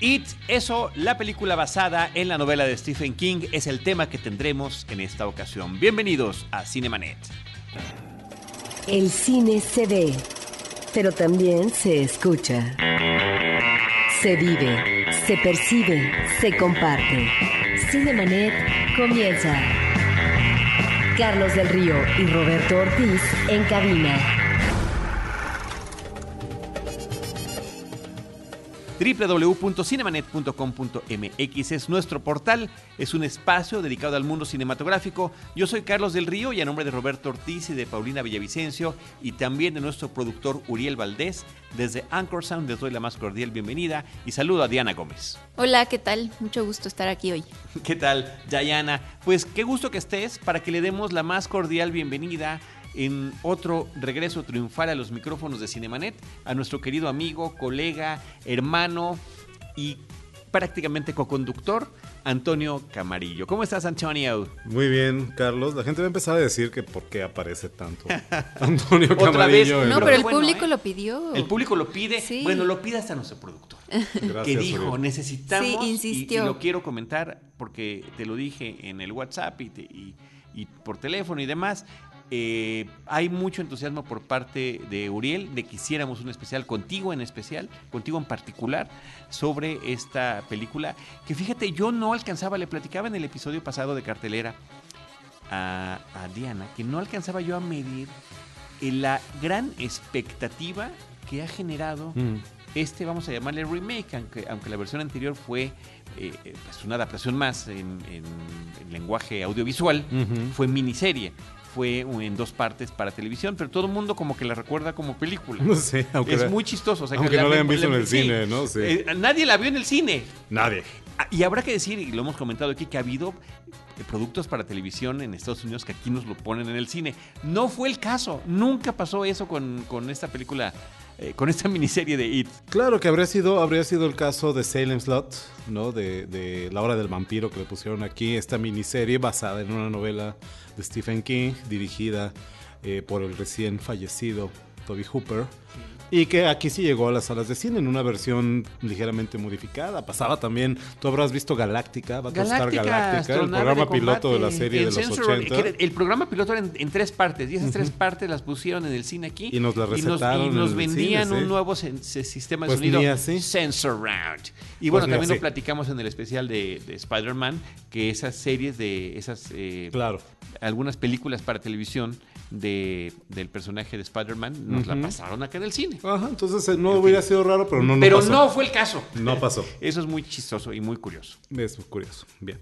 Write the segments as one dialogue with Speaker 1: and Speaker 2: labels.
Speaker 1: It, eso, la película basada en la novela de Stephen King, es el tema que tendremos en esta ocasión. Bienvenidos a Cinemanet.
Speaker 2: El cine se ve, pero también se escucha. Se vive, se percibe, se comparte. Cinemanet comienza. Carlos del Río y Roberto Ortiz en cabina.
Speaker 1: www.cinemanet.com.mx es nuestro portal, es un espacio dedicado al mundo cinematográfico. Yo soy Carlos del Río y a nombre de Roberto Ortiz y de Paulina Villavicencio y también de nuestro productor Uriel Valdés, desde Anchor Sound les doy la más cordial bienvenida y saludo a Diana Gómez.
Speaker 3: Hola, ¿qué tal? Mucho gusto estar aquí hoy.
Speaker 1: ¿Qué tal, Diana? Pues qué gusto que estés para que le demos la más cordial bienvenida en otro regreso triunfal a los micrófonos de Cinemanet a nuestro querido amigo, colega, hermano y prácticamente coconductor, Antonio Camarillo. ¿Cómo estás, Antonio?
Speaker 4: Muy bien, Carlos. La gente va a empezar a decir que por qué aparece tanto Antonio
Speaker 1: Otra
Speaker 4: Camarillo.
Speaker 1: vez,
Speaker 3: No, pero el
Speaker 1: bueno,
Speaker 3: público
Speaker 1: ¿eh?
Speaker 3: lo pidió.
Speaker 1: El público lo pide.
Speaker 3: Sí.
Speaker 1: Bueno, lo pide hasta nuestro productor.
Speaker 4: Gracias,
Speaker 1: que dijo, necesitamos,
Speaker 3: Sí,
Speaker 1: y-
Speaker 3: insistió.
Speaker 1: Y, lo quiero comentar porque te lo dije en el WhatsApp y, te- y- y por teléfono y demás. Eh, hay mucho entusiasmo por parte de Uriel de que hiciéramos un especial contigo en especial, contigo en particular, sobre esta película. Que fíjate, yo no alcanzaba, le platicaba en el episodio pasado de cartelera a, a Diana, que no alcanzaba yo a medir la gran expectativa que ha generado
Speaker 4: Mm.
Speaker 1: este, vamos a llamarle remake, aunque, aunque la versión anterior fue eh, pues una adaptación más en, en- en lenguaje audiovisual, fue miniserie, fue en dos partes para televisión, pero todo el mundo como que la recuerda como película.
Speaker 4: No sé, aunque,
Speaker 1: es muy chistoso. o sea, que
Speaker 4: aunque no la hayan visto en el
Speaker 1: sí.
Speaker 4: cine, ¿no? Sí.
Speaker 1: Eh, nadie la vio en el cine.
Speaker 4: Nadie.
Speaker 1: Ah, Y habrá que decir, y lo hemos comentado aquí, que ha habido eh, productos para televisión en Estados Unidos que aquí nos lo ponen en el cine. No fue el caso, nunca pasó eso con, con esta película, eh, con esta miniserie de It.
Speaker 4: Claro que habría sido, habría sido el caso de Salem Slot, ¿no? De, La Hora del Vampiro que le pusieron aquí, esta miniserie basada en una novela de Stephen King, dirigida eh, por el recién fallecido Toby Hooper. Y que aquí sí llegó a las salas de cine en una versión ligeramente modificada. Pasaba también, tú habrás visto Galáctica, va a costar Galáctica, el programa
Speaker 1: de
Speaker 4: piloto de la serie
Speaker 1: el
Speaker 4: de los
Speaker 1: Sensor-
Speaker 4: 80.
Speaker 1: que era- el programa piloto era en, en tres partes y esas tres partes las pusieron en el cine aquí.
Speaker 4: Y nos la
Speaker 1: y
Speaker 4: recetaron
Speaker 1: y nos vendían
Speaker 4: cine,
Speaker 1: un nuevo sen- sistema de
Speaker 4: Pues
Speaker 1: sonido
Speaker 4: así.
Speaker 1: Sensor Round. Y
Speaker 4: Pues
Speaker 1: bueno,
Speaker 4: ni
Speaker 1: también
Speaker 4: así.
Speaker 1: lo platicamos en el especial de, de Spider-Man, que esas series de esas eh,
Speaker 4: Claro.
Speaker 1: algunas películas para televisión de, del personaje de Spider-Man nos la pasaron acá en el cine.
Speaker 4: Ajá, entonces eh, no hubiera sido raro, pero no, no
Speaker 1: Pero
Speaker 4: pasó.
Speaker 1: no fue el caso.
Speaker 4: No pasó.
Speaker 1: Eso es muy chistoso y muy curioso.
Speaker 4: Es curioso. Bien.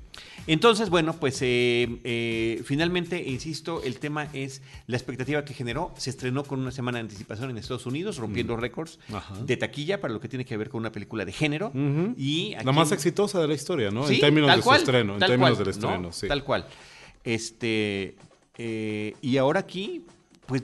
Speaker 1: Entonces, bueno, pues eh, eh, finalmente, insisto, el tema es la expectativa que generó. Se estrenó con una semana de anticipación en Estados Unidos, rompiendo récords
Speaker 4: Mm. Ajá.
Speaker 1: de taquilla para lo que tiene que ver con una película de género. Y aquí
Speaker 4: La más exitosa de la historia, ¿no?
Speaker 1: Sí,
Speaker 4: en términos de
Speaker 1: cual,
Speaker 4: su estreno. En términos
Speaker 1: cual,
Speaker 4: del estreno,
Speaker 1: ¿no?
Speaker 4: sí.
Speaker 1: Tal cual. Este, eh, y ahora aquí, pues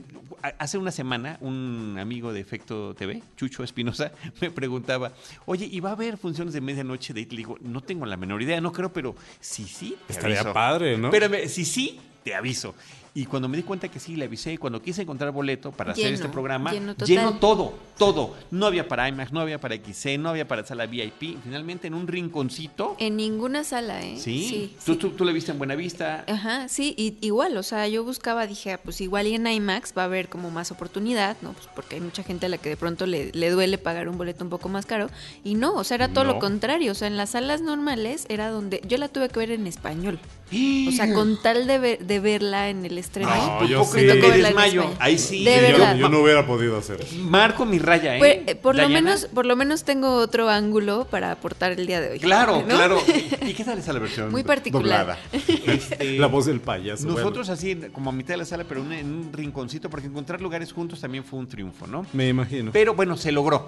Speaker 1: hace una semana, un amigo de Efecto TV, Chucho Espinosa, me preguntaba, oye, ¿y va a haber funciones de medianoche de? Le digo, no tengo la menor idea, no creo, pero sí, sí, te
Speaker 4: Estaría
Speaker 1: aviso".
Speaker 4: padre, ¿no?
Speaker 1: Espérame, si sí, te aviso. Y cuando me di cuenta que sí, le avisé. Y cuando quise encontrar boleto para hacer este programa,
Speaker 3: lleno
Speaker 1: todo, todo. No había para IMAX, no había para XC, no había para sala VIP. Finalmente, en un rinconcito.
Speaker 3: En ninguna sala, ¿eh?
Speaker 1: Sí,
Speaker 3: Sí.
Speaker 1: ¿Tú,
Speaker 3: sí.
Speaker 1: Tú, tú la viste en Buenavista.
Speaker 3: Ajá, sí, y, igual, o sea, yo buscaba, dije, ah, pues igual y en IMAX va a haber como más oportunidad, ¿no? Pues porque hay mucha gente a la que de pronto le, le duele pagar un boleto un poco más caro. Y no, o sea, era todo
Speaker 4: No.
Speaker 3: lo contrario. O sea, en las salas normales era donde. Yo la tuve que ver en español. O sea, con tal de, ver- de verla en el
Speaker 4: No, yo sí.
Speaker 1: desmayo. Ahí sí.
Speaker 3: De
Speaker 4: Sí, yo-. Yo, no hubiera podido hacer eso.
Speaker 1: Marco mi raya, ¿eh?
Speaker 3: Pues, eh, por lo menos, por lo menos tengo otro ángulo para aportar el día de hoy.
Speaker 1: Claro,
Speaker 3: ¿no?
Speaker 1: claro. ¿Y qué tal esa la versión?
Speaker 3: Muy particular.
Speaker 1: doblada? Este,
Speaker 4: La voz del payaso.
Speaker 1: Nosotros así, como a mitad de la sala, pero en- en un rinconcito, porque encontrar lugares juntos también fue un triunfo, ¿no?
Speaker 4: me imagino.
Speaker 1: Pero bueno, se logró.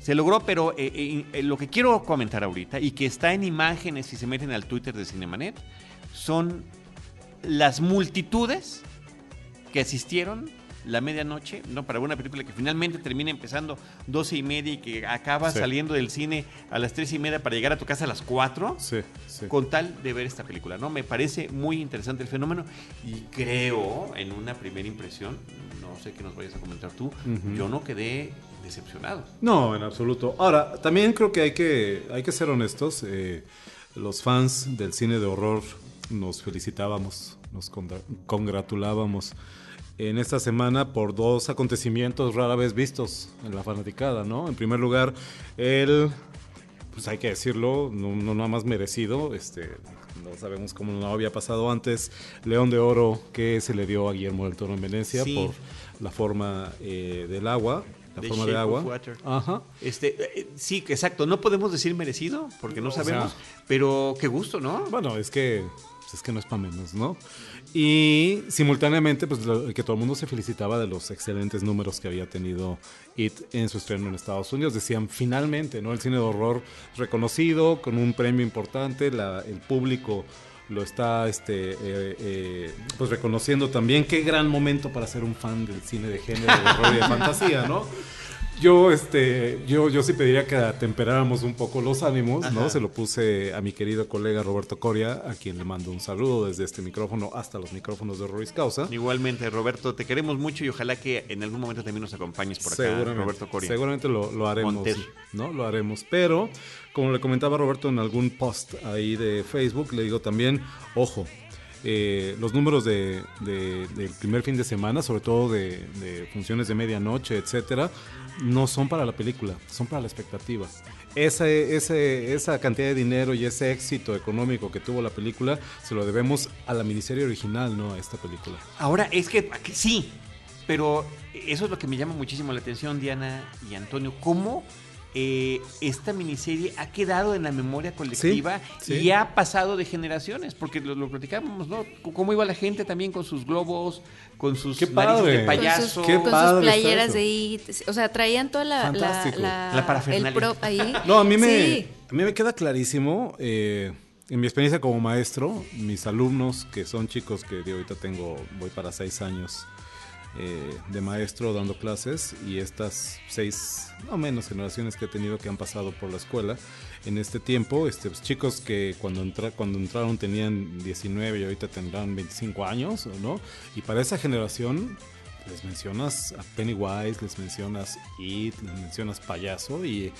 Speaker 1: Se logró, pero eh, eh, eh, lo que quiero comentar ahorita y que está en imágenes si se meten al Twitter de Cinemanet son las multitudes que asistieron la medianoche, ¿no? Para una película que finalmente termina empezando 12 y media y que acaba
Speaker 4: Sí.
Speaker 1: saliendo del cine a las 3 y media para llegar a tu casa a las 4
Speaker 4: Sí, sí.
Speaker 1: con tal de ver esta película, ¿no? Me parece muy interesante el fenómeno y creo, en una primera impresión, no sé qué nos vayas a comentar tú, yo no quedé decepcionado.
Speaker 4: No, en absoluto. Ahora, también creo que hay que, hay que ser honestos. eh, los fans del cine de horror nos felicitábamos, nos congra- congratulábamos en esta semana por dos acontecimientos rara vez vistos en la fanaticada, ¿no? En primer lugar, el, pues hay que decirlo, no, no nada más merecido, este, no sabemos cómo no había pasado antes, León de Oro que se le dio a Guillermo del Toro en Venecia
Speaker 1: Sí.
Speaker 4: por la forma eh, del agua, la
Speaker 1: The
Speaker 4: forma de agua.
Speaker 1: Water.
Speaker 4: Ajá.
Speaker 1: Este, eh, sí, exacto, no podemos decir merecido porque no
Speaker 4: O sea-
Speaker 1: sabemos, pero qué gusto, ¿no?
Speaker 4: Bueno, es que pues es que no es para menos, ¿no? Y simultáneamente, pues lo- que todo el mundo se felicitaba de los excelentes números que había tenido It en su estreno en Estados Unidos. Decían, finalmente, ¿no? El cine de horror reconocido, con un premio importante, la- el público lo está este, eh, eh, pues reconociendo también. Qué gran momento para ser un fan del cine de género, de horror y de fantasía, ¿no? Yo, este, yo, yo sí pediría que atemperáramos un poco los ánimos, ¿no? Se lo puse a mi querido colega Roberto Coria, a quien le mando un saludo desde este micrófono hasta los micrófonos de Horroris Causa.
Speaker 1: Igualmente, Roberto, te queremos mucho y ojalá que en algún momento también nos acompañes por acá,
Speaker 4: Seguramente,
Speaker 1: Roberto Coria.
Speaker 4: seguramente lo, lo haremos,
Speaker 1: Monter.
Speaker 4: ¿no? Lo haremos. Pero, como le comentaba Roberto en algún post ahí de Facebook, le digo también, ojo, eh, los números de, de- del primer fin de semana, sobre todo de, funciones de medianoche, etcétera, no son para la película, son para la expectativa. Esa cantidad de dinero y ese éxito económico que tuvo la película se lo debemos a la miniserie original, no a esta película.
Speaker 1: Ahora, es que sí, pero eso es lo que me llama muchísimo la atención, Diana y Antonio, cómo eh, esta miniserie ha quedado en la memoria colectiva
Speaker 4: sí.
Speaker 1: y ha pasado de generaciones, porque lo, lo platicábamos, ¿no? C- Cómo iba la gente también con sus globos, con sus
Speaker 4: Qué
Speaker 1: narices
Speaker 4: padre.
Speaker 1: de
Speaker 4: Con
Speaker 1: payaso.
Speaker 4: Qué
Speaker 3: con sus
Speaker 4: padre está
Speaker 3: playeras de IT. O sea, traían toda la, la,
Speaker 4: Fantástico.
Speaker 3: la,
Speaker 1: La parafernalia.
Speaker 3: el prop ahí.
Speaker 4: No, a mí me,
Speaker 3: Sí.
Speaker 4: a mí me queda clarísimo, eh, en mi experiencia como maestro, mis alumnos, que son chicos que de ahorita tengo, voy para seis años eh, de maestro dando clases, y estas seis, no menos generaciones que he tenido que han pasado por la escuela en este tiempo, este, pues, chicos que cuando, entra, cuando entraron tenían 19 y ahorita tendrán 25 años, ¿no? Y para esa generación les mencionas a Pennywise, les mencionas It, les mencionas Payaso y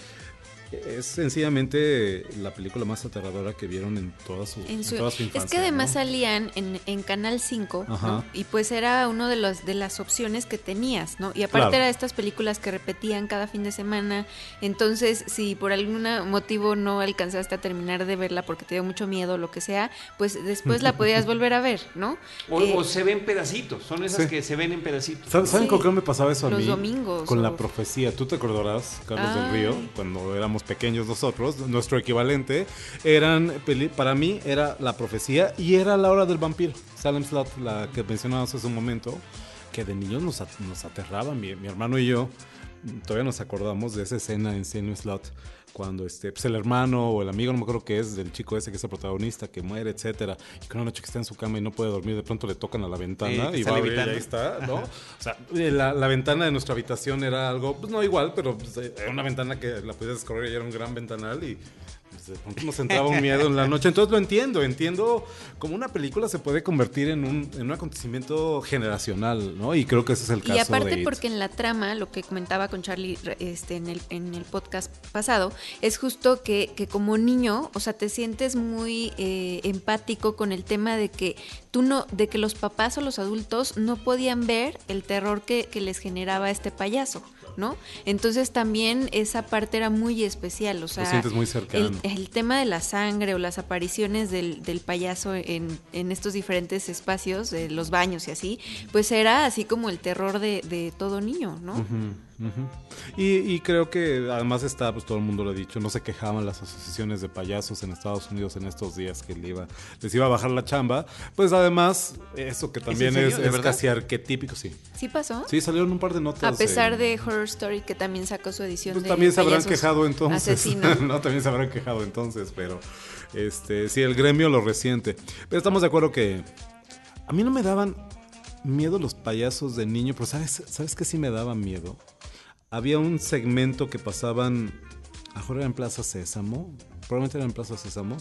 Speaker 4: es sencillamente la película más aterradora que vieron en toda su,
Speaker 3: En
Speaker 4: en
Speaker 3: su-
Speaker 4: toda su
Speaker 3: es que además
Speaker 4: ¿no?
Speaker 3: salían en, en Canal 5 ¿no?
Speaker 4: Ajá.
Speaker 3: y pues era uno de los de las opciones que tenías, ¿no? Y aparte
Speaker 4: Claro.
Speaker 3: era estas películas que repetían cada fin de semana, entonces si por algún motivo no alcanzaste a terminar de verla porque te dio mucho miedo o lo que sea, pues después la podías volver a ver, ¿no?
Speaker 1: O,
Speaker 3: Eh,
Speaker 1: o se ven pedacitos, son esas
Speaker 4: Sí.
Speaker 1: que se ven en pedacitos.
Speaker 4: ¿Saben
Speaker 3: Sí.
Speaker 4: con qué me pasaba eso a
Speaker 3: Los
Speaker 4: mí?
Speaker 3: domingos,
Speaker 4: Con
Speaker 3: o-
Speaker 4: la profecía. ¿Tú te acordarás, Carlos del Río, cuando éramos pequeños nosotros? Nuestro equivalente eran, para mí era la profecía y era la hora del vampiro. Salem Slot, la que mencionabas hace un momento, que de niños nos, nos aterraba. Mi, mi hermano y yo todavía nos acordamos de esa escena en Salem Slot cuando este, pues el hermano o el amigo, no me acuerdo qué es, del chico ese que es el protagonista, que muere, etcétera, y que una noche que está en su cama y no puede dormir, de pronto le tocan a la ventana y va a
Speaker 1: levitando.
Speaker 4: ahí está, ¿no? O sea, eh, la, la ventana de nuestra habitación era algo, pues no igual, pero pues, eh, era una ventana que la podías descorrer y era un gran ventanal y pues, de pronto nos entraba un miedo en la noche. Entonces lo entiendo, entiendo cómo una película se puede convertir en un, en un acontecimiento generacional, ¿no? Y creo que ese es el caso
Speaker 3: Y aparte
Speaker 4: de It.
Speaker 3: porque en la trama, lo que comentaba con Charlie este, en, el, en el podcast pasado, es justo que, que como niño, o sea, te sientes muy eh, empático con el tema de que tú no, de que los papás o los adultos no podían ver el terror que, que les generaba este payaso. ¿No? Entonces también esa parte era muy especial, o sea,
Speaker 4: sientes muy cercano.
Speaker 3: el, el tema de la sangre o las apariciones del, del payaso en, en estos diferentes espacios, de los baños y así, pues era así como el terror de, de todo niño, ¿no?
Speaker 4: Y, y creo que además está, pues todo el mundo lo ha dicho, no se quejaban las asociaciones de payasos en Estados Unidos en estos días que le iba, les iba a bajar la chamba. Pues además, eso que también es,
Speaker 1: ¿De
Speaker 4: es
Speaker 1: verdad?
Speaker 4: casi arquetípico, sí.
Speaker 3: ¿Sí pasó?
Speaker 4: Sí, salieron un par de notas.
Speaker 3: A pesar de Horror Story, que también sacó su edición
Speaker 4: Pues
Speaker 3: de
Speaker 4: también se habrán quejado entonces. no, también se habrán quejado entonces, pero este, sí, el gremio lo resiente. Pero estamos de acuerdo que a mí no me daban miedo los payasos de niño, pero ¿sabes, ¿sabes qué sí me daba miedo? Había un segmento que pasaban, ahora era en Plaza Sésamo, probablemente era en Plaza Sésamo,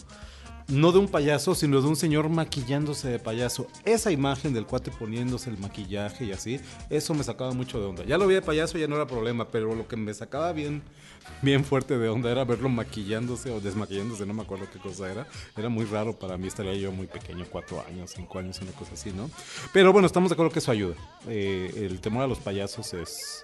Speaker 4: no de un payaso, sino de un señor maquillándose de payaso. Esa imagen del cuate poniéndose el maquillaje y así, eso me sacaba mucho de onda. Ya lo vi de payaso, ya no era problema, pero lo que me sacaba bien, bien fuerte de onda era verlo maquillándose o desmaquillándose, no me acuerdo qué cosa era. Era muy raro para mí, estaría yo muy pequeño, cuatro años, cinco años, una cosa así, ¿no? Pero bueno, estamos de acuerdo que eso ayuda. Eh, el temor a los payasos es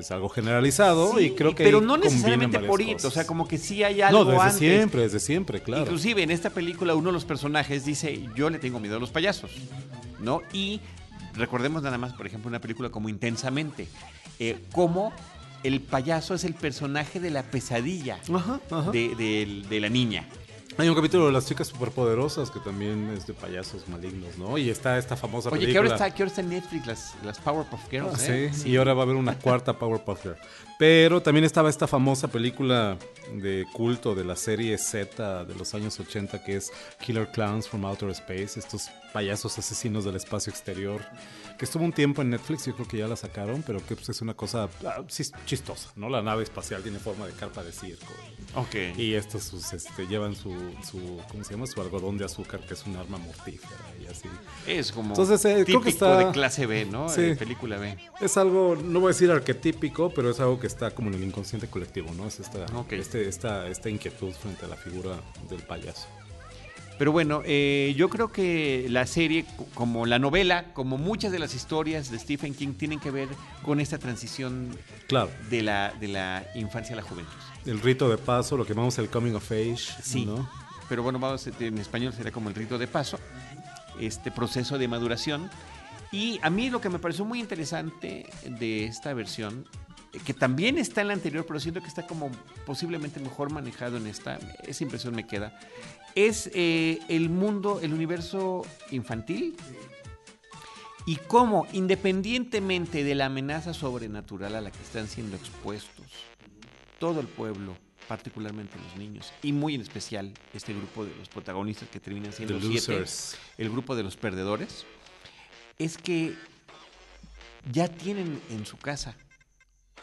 Speaker 4: es algo generalizado y creo que
Speaker 1: pero no necesariamente por it, o sea, como que sí hay algo
Speaker 4: no, desde
Speaker 1: antes.
Speaker 4: siempre, desde siempre, claro.
Speaker 1: Inclusive en esta película uno de los personajes dice, yo le tengo miedo a los payasos, ¿no? Y recordemos nada más, por ejemplo, una película como Intensamente, eh, como el payaso es el personaje de la pesadilla
Speaker 4: Ajá, ajá.
Speaker 1: de, de- de la niña.
Speaker 4: Hay un capítulo de las chicas superpoderosas que también es de payasos malignos, ¿no? Y está esta famosa
Speaker 1: Oye,
Speaker 4: película.
Speaker 1: ahora está, que ahora está en Netflix las, las Powerpuff Girls,
Speaker 4: Ah,
Speaker 1: ¿eh?
Speaker 4: sí, y ahora va a haber una cuarta Powerpuff Girl. Pero también estaba esta famosa película de culto de la serie Z de los años 80 que es Killer Clowns from Outer Space, estos payasos asesinos del espacio exterior, que estuvo un tiempo en Netflix, yo creo que ya la sacaron, pero que pues, es una cosa ah, chistosa, ¿no? La nave espacial tiene forma de carpa de circo.
Speaker 1: Ok.
Speaker 4: Y estos sus, este, llevan su, su, ¿cómo se llama? Su algodón de azúcar, que es un arma mortífera y así.
Speaker 1: Es como
Speaker 4: Entonces, eh, creo
Speaker 1: típico
Speaker 4: que está-
Speaker 1: de clase B, ¿no?
Speaker 4: Sí.
Speaker 1: Eh, película B.
Speaker 4: Es algo, no voy a decir arquetípico, pero es algo que está como en el inconsciente colectivo, ¿no? Es esta,
Speaker 1: Ok.
Speaker 4: este, esta, esta inquietud frente a la figura del payaso.
Speaker 1: Pero bueno, eh, yo creo que la serie, co- como la novela, como muchas de las historias de Stephen King, tienen que ver con esta transición
Speaker 4: Claro,
Speaker 1: de la, de la infancia a la juventud.
Speaker 4: el rito de paso, lo que llamamos el coming of age,
Speaker 1: Sí.
Speaker 4: ¿no?
Speaker 1: Pero bueno, vamos, en español sería como el rito de paso, este proceso de maduración. Y a mí lo que me pareció muy interesante de esta versión, que también está en la anterior, pero siento que está como posiblemente mejor manejado en esta, esa impresión me queda, es eh, el mundo, el universo infantil y cómo, independientemente de la amenaza sobrenatural a la que están siendo expuestos, todo el pueblo, particularmente los niños, y muy en especial este grupo de los protagonistas que terminan siendo
Speaker 4: The
Speaker 1: siete,
Speaker 4: losers.
Speaker 1: el grupo de los perdedores, es que ya tienen en su casa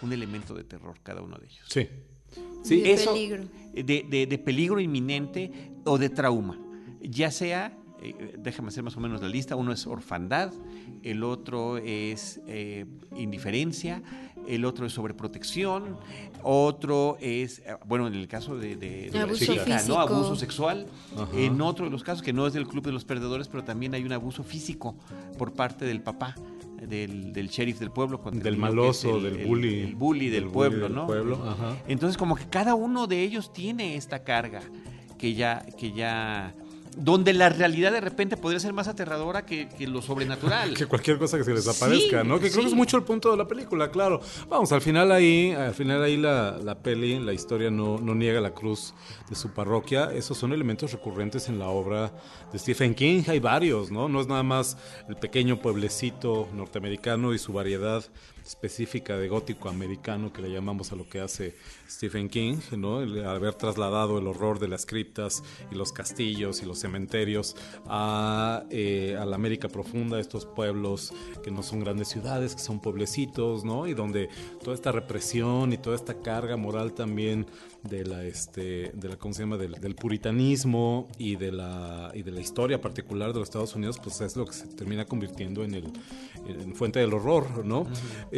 Speaker 1: un elemento de terror cada uno de ellos.
Speaker 4: Sí.
Speaker 3: Sí, de
Speaker 1: Eso-
Speaker 3: peligro.
Speaker 1: De, de- de peligro inminente o de trauma. Ya sea, eh, déjame hacer más o menos la lista, uno es orfandad, el otro es eh, indiferencia, el otro es sobreprotección, otro es, eh, bueno, en el caso de, de- de la
Speaker 3: Abuso
Speaker 1: chica, ¿no? Abuso sexual.
Speaker 4: Ajá.
Speaker 1: En otro de los casos, que no es del Club de los Perdedores, pero también hay un abuso físico por parte del papá. Del, del sheriff del pueblo
Speaker 4: Del
Speaker 1: el
Speaker 4: maloso,
Speaker 1: el-
Speaker 4: del
Speaker 1: el-
Speaker 4: bully.
Speaker 1: el bully del,
Speaker 4: Del bully
Speaker 1: pueblo,
Speaker 4: del
Speaker 1: ¿no?
Speaker 4: pueblo, ajá.
Speaker 1: Entonces, como que cada uno de ellos tiene esta carga que ya, que ya, donde la realidad de repente podría ser más aterradora que, que lo sobrenatural.
Speaker 4: Que cualquier cosa que se les
Speaker 1: Sí,
Speaker 4: aparezca, ¿no? Que creo que es mucho el punto de la película, claro. Vamos, al final ahí, al final ahí la, la peli, la historia no, no niega la cruz de su parroquia. Esos son elementos recurrentes en la obra de Stephen King. Hay varios, ¿no? No es nada más el pequeño pueblecito norteamericano y su variedad específica de gótico americano que le llamamos a lo que hace Stephen King, ¿no? El haber trasladado el horror de las criptas y los castillos y los cementerios a, eh, a la América profunda, estos pueblos que no son grandes ciudades, que son pueblecitos, ¿no? Y donde toda esta represión y toda esta carga moral también de la este de la ¿cómo se llama? del, del puritanismo y de la y de la historia particular de los Estados Unidos pues es lo que se termina convirtiendo en el en fuente del horror no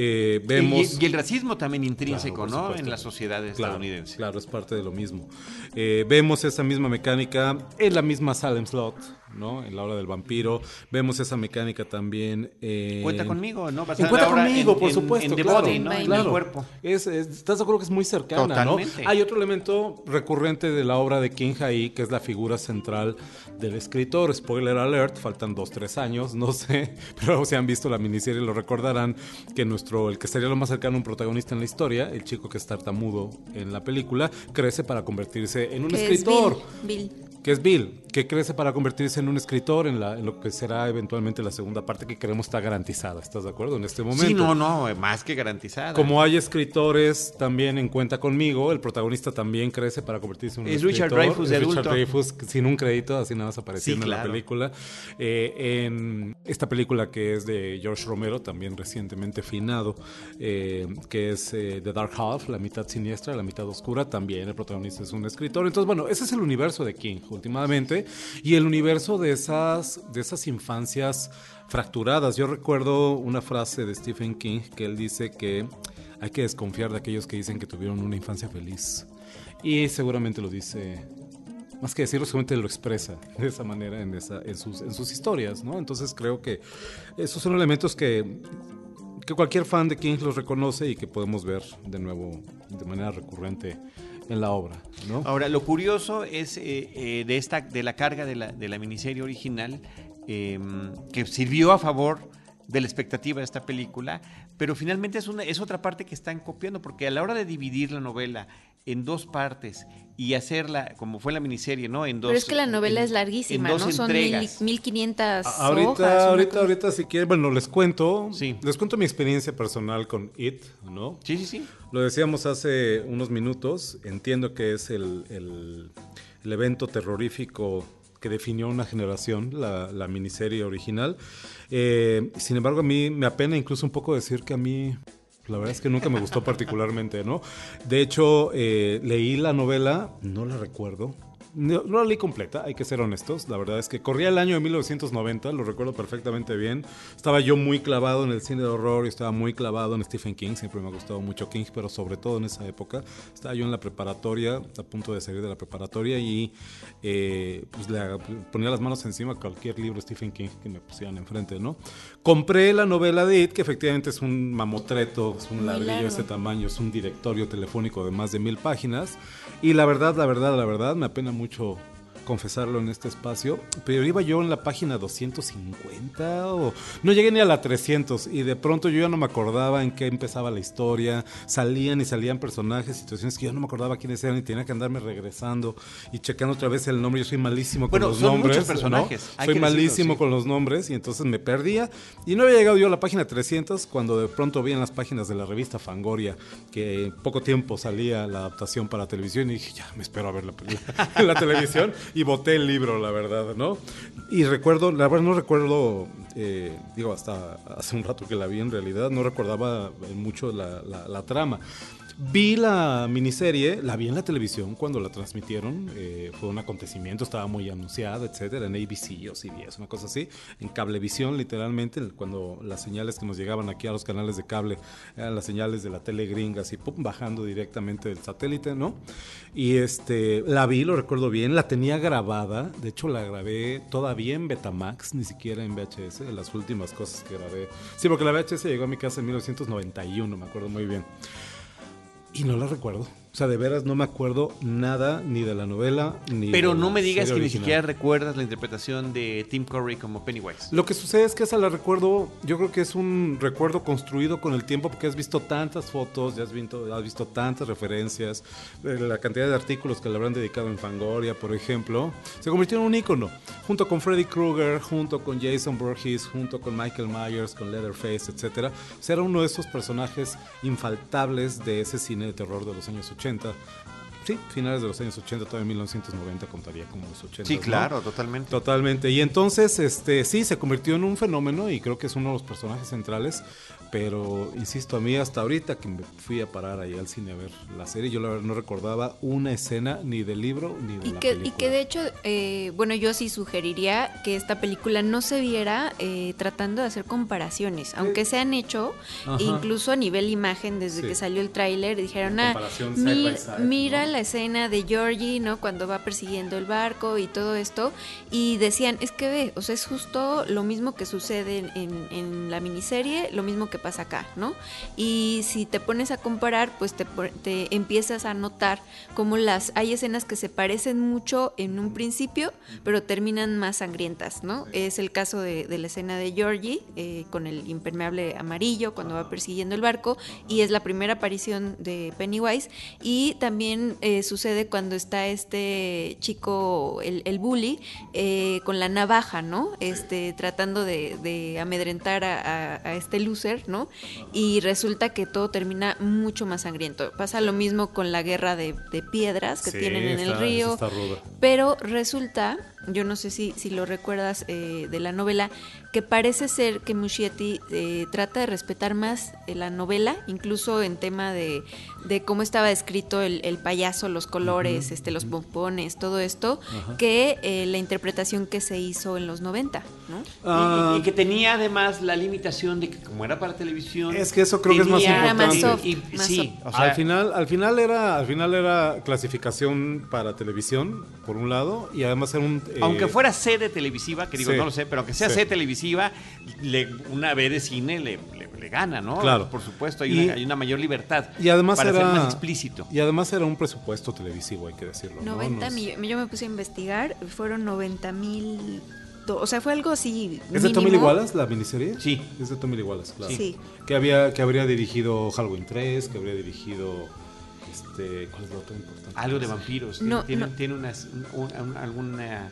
Speaker 4: Eh, vemos
Speaker 1: y, y el racismo también intrínseco,
Speaker 4: Claro,
Speaker 1: ¿no? En la sociedad
Speaker 4: Claro,
Speaker 1: estadounidense.
Speaker 4: Claro, es parte de lo mismo. Eh, vemos esa misma mecánica en la misma Salem Slot, ¿no? En la hora del vampiro. Vemos esa mecánica también en...
Speaker 1: Cuenta conmigo, ¿no? Basada
Speaker 4: Cuenta conmigo,
Speaker 1: en-
Speaker 4: por
Speaker 1: en-
Speaker 4: supuesto,
Speaker 1: En The
Speaker 4: claro,
Speaker 1: Body, ¿no? En
Speaker 3: claro.
Speaker 1: el cuerpo.
Speaker 4: Es, es- ¿Estás de acuerdo que es muy cercana,
Speaker 1: Totalmente.
Speaker 4: ¿no? Hay otro elemento recurrente de la obra de King ahí, que es la figura central del escritor. Spoiler alert, faltan dos, tres años, no sé, pero si han visto la miniserie lo recordarán que nuestro, el que sería lo más cercano a un protagonista en la historia, el chico que es tartamudo en la película, crece para convertirse en un
Speaker 3: es
Speaker 4: escritor
Speaker 3: Bill. Bill.
Speaker 4: Que es Bill, que crece para convertirse en un escritor en, la, en lo que será eventualmente la segunda parte que creemos está garantizada. ¿Estás de acuerdo en este momento?
Speaker 1: Sí, no, no, más que garantizada.
Speaker 4: Como hay escritores también en Cuenta conmigo, el protagonista también crece para convertirse en un
Speaker 1: Es
Speaker 4: escritor.
Speaker 1: Richard Dreyfuss de
Speaker 4: Es Richard
Speaker 1: adulto.
Speaker 4: Dreyfuss sin un crédito, así nada más apareciendo
Speaker 1: Sí,
Speaker 4: en la película. Eh, en esta película que es de George Romero, también recientemente finado, eh, que es eh, The Dark Half, la mitad siniestra, la mitad oscura, también el protagonista es un escritor. Entonces, bueno, ese es el universo de King, últimamente, y el universo de esas, de esas infancias fracturadas. Yo recuerdo una frase de Stephen King que él dice que hay que desconfiar de aquellos que dicen que tuvieron una infancia feliz. Y seguramente lo dice más que decirlo, seguramente lo expresa de esa manera en, esa, en, sus, en sus historias, ¿no? Entonces creo que esos son elementos que, que cualquier fan de King los reconoce y que podemos ver de nuevo de manera recurrente en la obra, ¿no?
Speaker 1: Ahora, lo curioso es eh, eh, de esta, de la carga de la, de la miniserie original, eh, que sirvió a favor de la expectativa de esta película, pero finalmente es, una, es otra parte que están copiando, porque a la hora de dividir la novela en dos partes y hacerla, como fue la miniserie, ¿no? En dos,
Speaker 3: Pero es que la novela
Speaker 1: en-
Speaker 3: es larguísima,
Speaker 1: en dos
Speaker 3: ¿no? Son mil,
Speaker 1: entregas.
Speaker 3: 1500
Speaker 4: A- Ahorita,
Speaker 3: hojas.
Speaker 4: ahorita,
Speaker 3: cosa-
Speaker 4: ahorita, si quieren, bueno, les cuento,
Speaker 1: Sí.
Speaker 4: les cuento mi experiencia personal con It, ¿no?
Speaker 1: Sí, sí, sí.
Speaker 4: Lo decíamos hace unos minutos, entiendo que es el, el- el evento terrorífico que definió una generación, la, la miniserie original. Eh, sin embargo, a mí me apena incluso un poco decir que a mí, la verdad es que nunca me gustó particularmente, ¿no? De hecho, eh, leí la novela, no la recuerdo. No, no la leí completa, hay que ser honestos. La verdad es que corría el año de 1990, lo recuerdo perfectamente bien. Estaba yo muy clavado en el cine de horror y estaba muy clavado en Stephen King. Siempre me ha gustado mucho King, pero sobre todo en esa época. Estaba yo en la preparatoria, a punto de salir de la preparatoria y eh, pues le ponía las manos encima a cualquier libro de Stephen King que me pusieran enfrente, ¿no? Compré la novela de It, que efectivamente es un mamotreto, es un ladrillo de este tamaño, es un directorio telefónico de más de mil páginas. Y la verdad, la verdad, la verdad, me apena mucho mucho confesarlo en este espacio, pero iba yo en la página 250 o no llegué ni a la 300 y de pronto yo ya no me acordaba en qué empezaba la historia, salían y salían personajes, situaciones que yo no me acordaba quiénes eran y tenía que andarme regresando y checando otra vez el nombre, yo soy malísimo con
Speaker 1: Bueno,
Speaker 4: los
Speaker 1: son
Speaker 4: nombres,
Speaker 1: muchos personajes,
Speaker 4: ¿no? soy
Speaker 1: que decirlo,
Speaker 4: malísimo
Speaker 1: sí.
Speaker 4: con los nombres y entonces me perdía y no había llegado yo a la página 300 cuando de pronto vi en las páginas de la revista Fangoria que en poco tiempo salía la adaptación para televisión y dije, ya, me espero a ver la, en la televisión y boté el libro, la verdad, ¿no? Y recuerdo, la verdad no recuerdo, eh, digo, hasta hace un rato que la vi en realidad, no recordaba mucho la, la- la trama. Vi la miniserie, la vi en la televisión cuando la transmitieron, eh, fue un acontecimiento, estaba muy anunciada, etcétera, en ABC o CBS, una cosa así, en cablevisión literalmente, cuando las señales que nos llegaban aquí a los canales de cable eran las señales de la tele gringa, así pum, bajando directamente del satélite, ¿no? Y este, la vi, lo recuerdo bien, la tenía grabada, de hecho la grabé todavía en Betamax, ni siquiera en VHS, de las últimas cosas que grabé. Sí, porque la VHS llegó a mi casa en 1991, me acuerdo muy bien. Y no la recuerdo. O sea, de veras no me acuerdo nada ni de la novela ni
Speaker 1: Pero
Speaker 4: de
Speaker 1: no
Speaker 4: la
Speaker 1: me digas que ni siquiera recuerdas la interpretación de Tim Curry como Pennywise.
Speaker 4: Lo que sucede es que esa la recuerdo, yo creo que es un recuerdo construido con el tiempo porque has visto tantas fotos, ya has visto, has visto tantas referencias, eh, la cantidad de artículos que le habrán dedicado en Fangoria, por ejemplo, se convirtió en un ícono, junto con Freddy Krueger, junto con Jason Voorhees, junto con Michael Myers, con Leatherface, etcétera. O sea, era uno de esos personajes infaltables de ese cine de terror de los años 80. Sí, finales de los años 80, todavía 1990 contaría como los 80.
Speaker 1: Sí,
Speaker 4: ¿no?
Speaker 1: claro, totalmente.
Speaker 4: Totalmente. Y entonces, este, sí, se convirtió en un fenómeno y creo que es uno de los personajes centrales. Pero, insisto, a mí hasta ahorita que me fui a parar ahí al cine a ver la serie, yo la verdad no recordaba una escena ni del libro ni de
Speaker 3: Y
Speaker 4: la
Speaker 3: que, y
Speaker 4: película.
Speaker 3: que de hecho, eh, bueno, yo sí sugeriría que esta película no se viera eh, tratando de hacer comparaciones, aunque se han hecho,
Speaker 4: Ajá.
Speaker 3: incluso a nivel imagen, desde
Speaker 4: Sí.
Speaker 3: que salió el tráiler, dijeron, ah, mi-
Speaker 4: side,
Speaker 3: mira
Speaker 4: ¿no?
Speaker 3: la escena de Georgie, ¿no? Cuando va persiguiendo el barco y todo esto, y decían, es que ve, o sea, es justo lo mismo que sucede en, en- en la miniserie, lo mismo que pasa acá, ¿no? Y si te pones a comparar, pues te, te empiezas a notar cómo las hay escenas que se parecen mucho en un principio, pero terminan más sangrientas, ¿no? Es el caso de, de la escena de Georgie eh, con el impermeable amarillo cuando va persiguiendo el barco y es la primera aparición de Pennywise y también eh, sucede cuando está este chico, el, el bully, eh, con la navaja, ¿no? Este, tratando de, de amedrentar a, a- a este loser, ¿no? Y resulta que todo termina mucho más sangriento. Pasa lo mismo con la guerra de, de piedras que
Speaker 4: Sí,
Speaker 3: tienen en el río. Pero resulta, yo no sé si, si lo recuerdas eh, de la novela, que parece ser que Muschietti eh, trata de respetar más eh, la novela, incluso en tema de, de cómo estaba escrito el, el payaso, los colores, este, los pompones, todo esto, que eh, la interpretación que se hizo en los 90, ¿no?
Speaker 1: Y-
Speaker 4: Ah,
Speaker 1: y, y que tenía además la limitación de que como era para televisión
Speaker 4: Es que eso creo que es más
Speaker 1: tenía-
Speaker 3: Era más
Speaker 4: importante.
Speaker 3: soft,
Speaker 1: y-
Speaker 3: más
Speaker 1: sí,
Speaker 3: soft.
Speaker 1: o sea,
Speaker 4: al final, al final era, al final era clasificación para televisión, por un lado, y además era un eh,
Speaker 1: aunque fuera sede televisiva, que digo,
Speaker 4: sí,
Speaker 1: no lo sé, pero aunque sea
Speaker 4: sí.
Speaker 1: sede televisiva, le- una B de cine le, le- le gana, ¿no?
Speaker 4: Claro.
Speaker 1: Por supuesto, hay,
Speaker 4: Y-
Speaker 1: una, hay una mayor libertad
Speaker 4: y además
Speaker 1: para
Speaker 4: era
Speaker 1: ser más explícito.
Speaker 4: Y además era un presupuesto televisivo, hay que decirlo. ¿no?
Speaker 3: 90
Speaker 4: Nos-
Speaker 3: millones, yo me puse a investigar, fueron 90 mil, o sea, fue algo así.
Speaker 4: ¿Es de Tommy. Wallace la miniserie?
Speaker 1: Sí.
Speaker 4: Es de Tommy Lee Wallace, claro.
Speaker 3: Sí.
Speaker 4: Que, había, que habría dirigido Halloween 3, que habría dirigido. Este, ¿Cuál es la otra importante?
Speaker 1: Algo de vampiros.
Speaker 3: No,
Speaker 1: tiene,
Speaker 3: no.
Speaker 1: tiene unas, un- un- alguna,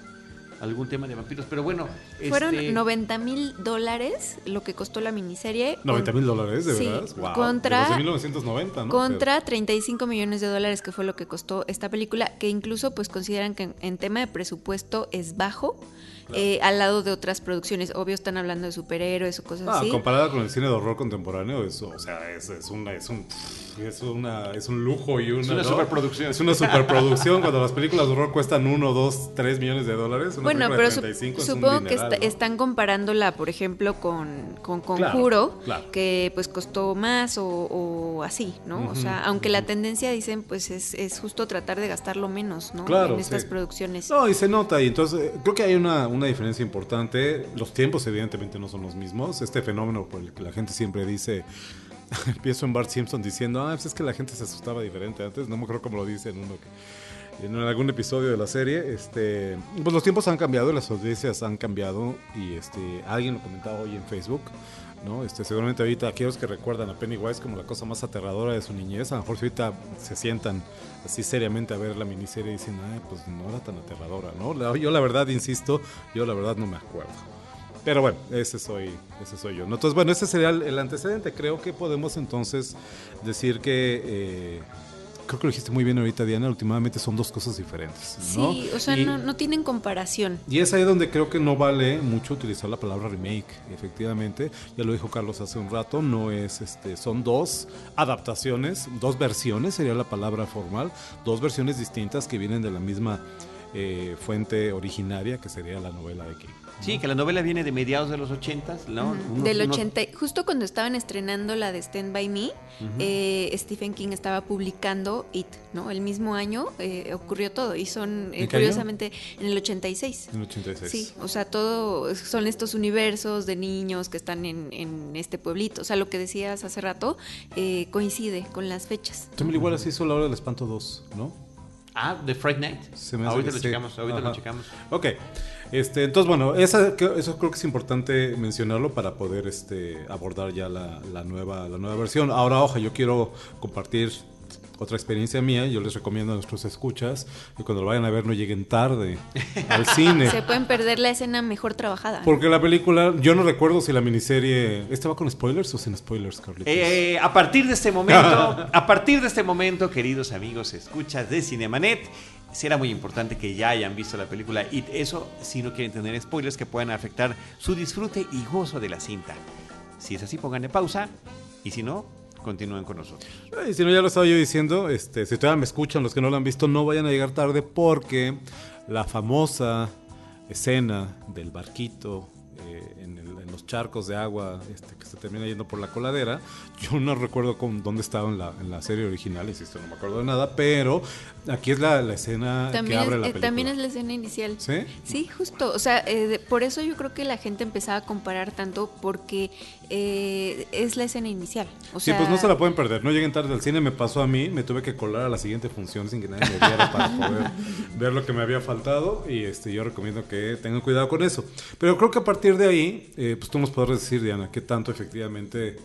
Speaker 1: algún tema de vampiros. Pero bueno.
Speaker 3: Fueron
Speaker 1: este,
Speaker 3: 90 mil dólares lo que costó la miniserie.
Speaker 4: 90 mil dólares, de
Speaker 3: Sí,
Speaker 4: verdad. Wow.
Speaker 3: contra-
Speaker 4: De los de 1990, ¿no?
Speaker 3: Contra 35 millones de dólares que fue lo que costó esta película, que incluso pues consideran que en, en tema de presupuesto es bajo, eh, al lado de otras producciones. Obvio están hablando de superhéroes o cosas
Speaker 4: Ah,
Speaker 3: así.
Speaker 4: comparada con el cine de horror contemporáneo, eso, o sea, es, es una, es un, es una, es un lujo y una,
Speaker 1: Es una
Speaker 4: ¿no?
Speaker 1: superproducción.
Speaker 4: Es una superproducción cuando las películas de horror cuestan 1, 2, 3 millones de dólares. Una
Speaker 3: Bueno, pero
Speaker 4: de
Speaker 3: su-
Speaker 4: 35 es un
Speaker 3: supongo que
Speaker 4: dineral,
Speaker 3: está-
Speaker 4: ¿no?
Speaker 3: están comparándola, por ejemplo, con, con
Speaker 4: Claro,
Speaker 3: Conjuro,
Speaker 4: claro.
Speaker 3: que pues costó más o, o así, ¿no? o sea, aunque la tendencia, dicen, pues es, es justo tratar de gastarlo menos, ¿no?
Speaker 4: Claro,
Speaker 3: en estas
Speaker 4: sí.
Speaker 3: producciones.
Speaker 4: No, y se nota, y entonces creo que hay una, una diferencia importante. Los tiempos, evidentemente, no son los mismos. Este fenómeno por el que la gente siempre dice. Pienso en Bart Simpson diciendo, ah, pues es que la gente se asustaba diferente antes. No me acuerdo cómo lo dice en uno que. En algún episodio de la serie, este, pues los tiempos han cambiado, las audiencias han cambiado y este, alguien lo comentaba hoy en Facebook, ¿no? Este, seguramente ahorita aquellos que recuerdan a Pennywise como la cosa más aterradora de su niñez, a lo mejor si ahorita se sientan así seriamente a ver la miniserie y dicen, ay, pues no era tan aterradora, ¿no? Yo la verdad, insisto, yo la verdad no me acuerdo. Pero bueno, ese soy, ese soy yo. ¿no? Entonces, bueno, ese sería el, el antecedente. Creo que podemos entonces decir que... eh, Creo que lo dijiste muy bien ahorita, Diana. Últimamente son dos cosas diferentes. ¿no?
Speaker 3: Sí, o sea,
Speaker 4: Y-
Speaker 3: no, no tienen comparación.
Speaker 4: y es ahí donde creo que no vale mucho utilizar la palabra remake, efectivamente. Ya lo dijo Carlos hace un rato, no es este, son dos adaptaciones, dos versiones sería la palabra formal, dos versiones distintas que vienen de la misma eh, fuente originaria que sería la novela de King.
Speaker 1: Sí, que la novela viene de mediados de los 80, ¿no? Unos-
Speaker 3: Del
Speaker 1: unos-
Speaker 3: 80, justo cuando estaban estrenando la de Stand By Me, eh, Stephen King estaba publicando It, ¿no? El mismo año eh, ocurrió todo y son, eh, curiosamente, en el 86.
Speaker 4: En el 86.
Speaker 3: Sí, o sea, todo son estos universos de niños que están en, en este pueblito. O sea, lo que decías hace rato eh, coincide con las fechas.
Speaker 4: Tommy Lee Wallace hizo La Hora del Espanto 2, ¿no?
Speaker 1: Ah, de Fright Night.
Speaker 4: Se me
Speaker 1: ahorita lo
Speaker 4: sí.
Speaker 1: checamos, ahorita lo
Speaker 4: Ajá.
Speaker 1: checamos.
Speaker 4: Ok. Este, entonces, bueno, esa, eso creo que es importante mencionarlo para poder este, abordar ya la, la nueva, la nueva versión. Ahora, ojo, yo quiero compartir otra experiencia mía. Yo les recomiendo a nuestros escuchas que cuando lo vayan a ver no lleguen tarde al cine.
Speaker 3: Se pueden perder la escena mejor trabajada.
Speaker 4: Porque la película, yo no recuerdo si la miniserie. ¿Esta va con spoilers o sin spoilers, Carlitos?
Speaker 1: Eh, a partir de este momento, a partir de este momento, queridos amigos, escuchas de Cinemanet, será muy importante que ya hayan visto la película y eso si no quieren tener spoilers que puedan afectar su disfrute y gozo de la cinta. Si es así, pónganle pausa y si no, continúen con nosotros.
Speaker 4: Y si no, ya lo estaba yo diciendo, este, si todavía me escuchan, los que no lo han visto, no vayan a llegar tarde porque la famosa escena del barquito charcos de agua este, que se termina yendo por la coladera. Yo no recuerdo con dónde estaba en la, en la serie original, insisto, no me acuerdo de nada, pero aquí es la, la escena que
Speaker 3: También
Speaker 4: abre
Speaker 3: es,
Speaker 4: la
Speaker 3: eh,
Speaker 4: película.
Speaker 3: también es la escena inicial.
Speaker 4: ¿Sí?
Speaker 3: Sí, justo. O sea, eh, de- por eso yo creo que la gente empezaba a comparar tanto porque eh, es la escena inicial. O
Speaker 4: Sí,
Speaker 3: sea,
Speaker 4: pues no se la pueden perder. No lleguen tarde al cine, me pasó a mí, me tuve que colar a la siguiente función sin que nadie me viera para poder ver lo que me había faltado y este yo recomiendo que tengan cuidado con eso. Pero creo que a partir de ahí, eh, pues tú nos podrás decir, Diana, qué tanto efectivamente,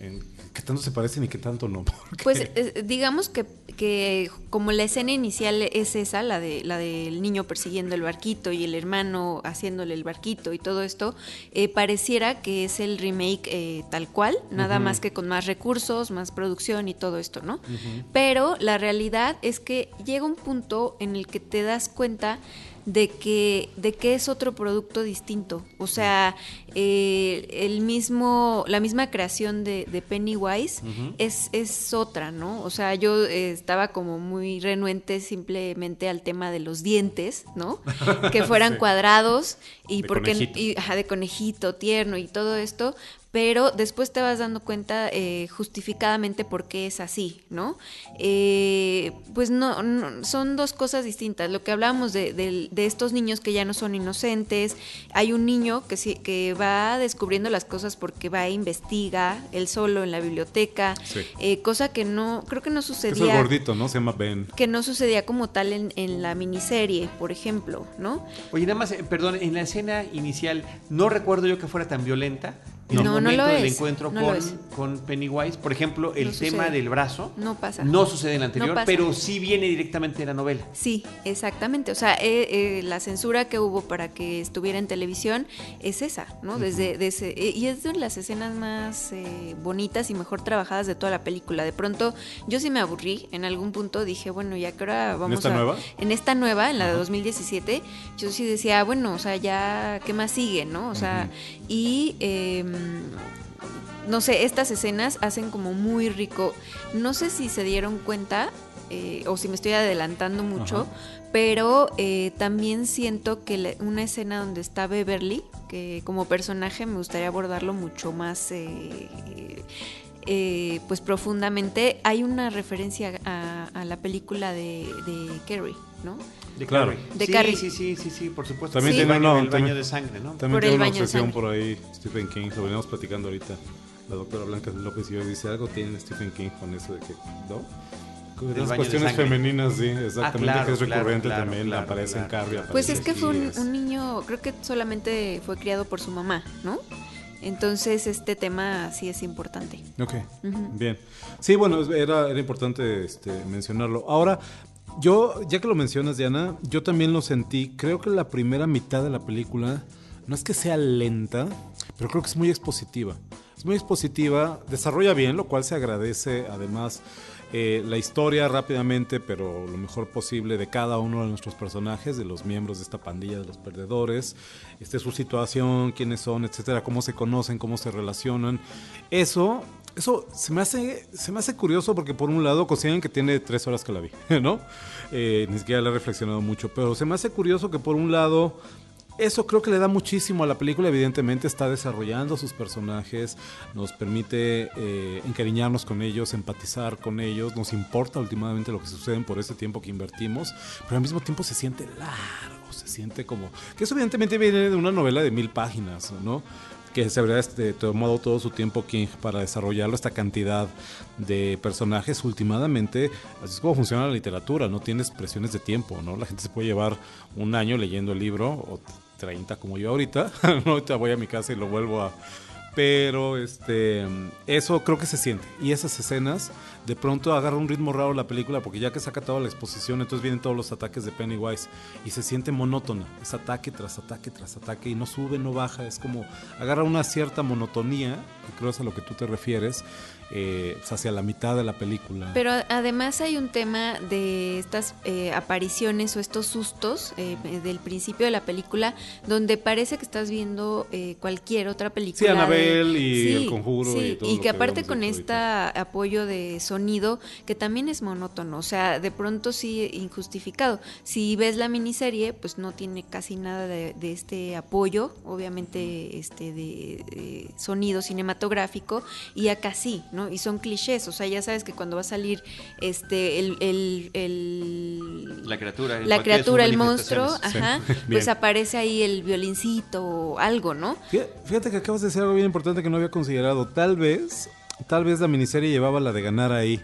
Speaker 4: en- qué tanto se parecen y qué tanto no. porque-
Speaker 3: Pues eh, digamos que, que como la escena inicial es esa, la de la del niño persiguiendo el barquito y el hermano haciéndole el barquito y todo esto, eh, pareciera que es el remake eh, tal cual, nada más que con más recursos, más producción y todo esto, ¿no? Pero la realidad es que llega un punto en el que te das cuenta de que, de que es otro producto distinto. O sea, eh, el mismo, la misma creación de, de Pennywise es, es otra, ¿no? O sea, yo eh, estaba como muy renuente simplemente al tema de los dientes, ¿no? Que fueran
Speaker 4: Sí.
Speaker 3: cuadrados y
Speaker 4: De
Speaker 3: porque
Speaker 4: conejito.
Speaker 3: y, ajá, de conejito tierno y todo esto, pero después te vas dando cuenta eh, justificadamente por qué es así, ¿no? Eh, pues no, no- son dos cosas distintas. Lo que hablábamos de, del- de estos niños que ya no son inocentes, hay un niño que, sí- que va descubriendo las cosas porque va e investiga él solo en la biblioteca,
Speaker 4: Sí.
Speaker 3: eh, cosa que no, creo que no
Speaker 4: es el
Speaker 3: sucedía
Speaker 4: gordito, ¿no? Se llama Ben.
Speaker 3: que no sucedía como tal en, en la miniserie, por ejemplo, ¿no?
Speaker 1: Oye, nada más, perdón, en la escena inicial no recuerdo yo que fuera tan violenta. En
Speaker 3: No.
Speaker 1: el
Speaker 3: No, no
Speaker 1: momento
Speaker 3: lo
Speaker 1: del
Speaker 3: es,
Speaker 1: encuentro
Speaker 3: no
Speaker 1: con, con Pennywise, por ejemplo, el
Speaker 3: No
Speaker 1: tema
Speaker 3: sucede.
Speaker 1: del brazo
Speaker 3: No pasa.
Speaker 1: no sucede en la anterior, pero sí viene directamente de la novela.
Speaker 3: Sí, exactamente. O sea, eh, eh, la censura que hubo para que estuviera en televisión es esa, ¿no? Desde, desde- eh, y es de las escenas más eh, bonitas y mejor trabajadas de toda la película. De pronto, yo sí me aburrí. En algún punto dije, bueno, ya que ahora vamos
Speaker 4: esta
Speaker 3: a
Speaker 4: nueva?
Speaker 3: en esta nueva, en la de 2017, yo sí decía, bueno, o sea, ya qué más sigue, ¿no? O sea, y eh, no sé, estas escenas hacen como muy rico. No sé si se dieron cuenta eh, o si me estoy adelantando mucho,
Speaker 4: Ajá.
Speaker 3: pero eh, también siento que la- una escena donde está Beverly, que como personaje me gustaría abordarlo mucho más. eh, eh, pues profundamente hay una referencia a, a la película de, de Carrie, ¿no?
Speaker 1: De
Speaker 4: Claro.
Speaker 1: Carrie.
Speaker 3: De
Speaker 1: sí,
Speaker 3: Carrie.
Speaker 1: sí, sí, sí, sí, por supuesto.
Speaker 4: También
Speaker 1: Sí.
Speaker 4: tiene
Speaker 1: el baño,
Speaker 4: uno-
Speaker 1: el baño
Speaker 4: también-
Speaker 1: de sangre, ¿no?
Speaker 4: También
Speaker 3: Por
Speaker 4: tiene
Speaker 3: el
Speaker 4: una
Speaker 3: baño
Speaker 4: obsesión por ahí Stephen King, lo veníamos platicando ahorita. La doctora Blanca López y yo dice, algo tiene Stephen King con eso de que, ¿no? Las cuestiones femeninas, sí, exactamente,
Speaker 1: claro,
Speaker 4: que es recurrente
Speaker 1: claro,
Speaker 4: también,
Speaker 1: claro,
Speaker 4: aparece en Carrie.
Speaker 3: Pues es que fue un, un niño, creo que solamente fue criado por su mamá, ¿no? Entonces este tema sí es importante.
Speaker 4: Ok, bien. Sí, bueno, era, era importante este, mencionarlo. Ahora, yo, ya que lo mencionas, Diana, yo también lo sentí. Creo que la primera mitad de la película no es que sea lenta, pero creo que es muy expositiva. Es muy expositiva, desarrolla bien, lo cual se agradece. Además, eh, la historia rápidamente, pero lo mejor posible de cada uno de nuestros personajes, de los miembros de esta pandilla de los perdedores, este, su situación, quiénes son, etcétera, cómo se conocen, cómo se relacionan. Eso, eso se me hace, se me hace curioso porque por un lado consideran que tiene tres horas que la vi, ¿no? Eh, ni siquiera la he reflexionado mucho, pero se me hace curioso que por un lado eso creo que le da muchísimo a la película. Evidentemente está desarrollando sus personajes, nos permite eh, encariñarnos con ellos, empatizar con ellos, nos importa últimamente lo que sucede por ese tiempo que invertimos, pero al mismo tiempo se siente largo, se siente como... Que eso evidentemente viene de una novela de mil páginas, ¿no? que se habría este, tomado todo su tiempo King para desarrollarlo, esta cantidad de personajes. Últimamente, así es como funciona la literatura, no tienes presiones de tiempo, ¿no? La gente se puede llevar un año leyendo el libro, o 30 como yo ahorita, ahorita voy a mi casa y lo vuelvo a... Pero este, eso creo que se siente. Y esas escenas de pronto agarra un ritmo raro la película porque ya que saca toda la exposición, entonces vienen todos los ataques de Pennywise y se siente monótona. Es ataque tras ataque tras ataque y no sube, no baja. Es como agarra una cierta monotonía, que creo es a lo que tú te refieres, eh, pues hacia la mitad de la película.
Speaker 3: Pero además hay un tema de estas eh, apariciones o estos sustos eh, del principio de la película donde parece que estás viendo eh, cualquier otra película
Speaker 4: Sí, Uriel y El Conjuro
Speaker 3: sí,
Speaker 4: y todo
Speaker 3: y que aparte con este apoyo de sonido que también es monótono, o sea, de pronto sí injustificado. Si ves la miniserie, pues no tiene casi nada de, de este apoyo, obviamente este de, de sonido cinematográfico y acá sí, ¿no? Y son clichés, o sea, ya sabes que cuando va a salir este el, el, el-
Speaker 1: La criatura. en
Speaker 3: la criatura, el monstruo, ajá, pues aparece ahí el violincito o algo, ¿no?
Speaker 4: Fí- Fíjate que acabas de decir algo bien importante que no había considerado. Tal vez, tal vez la miniserie llevaba la de ganar ahí.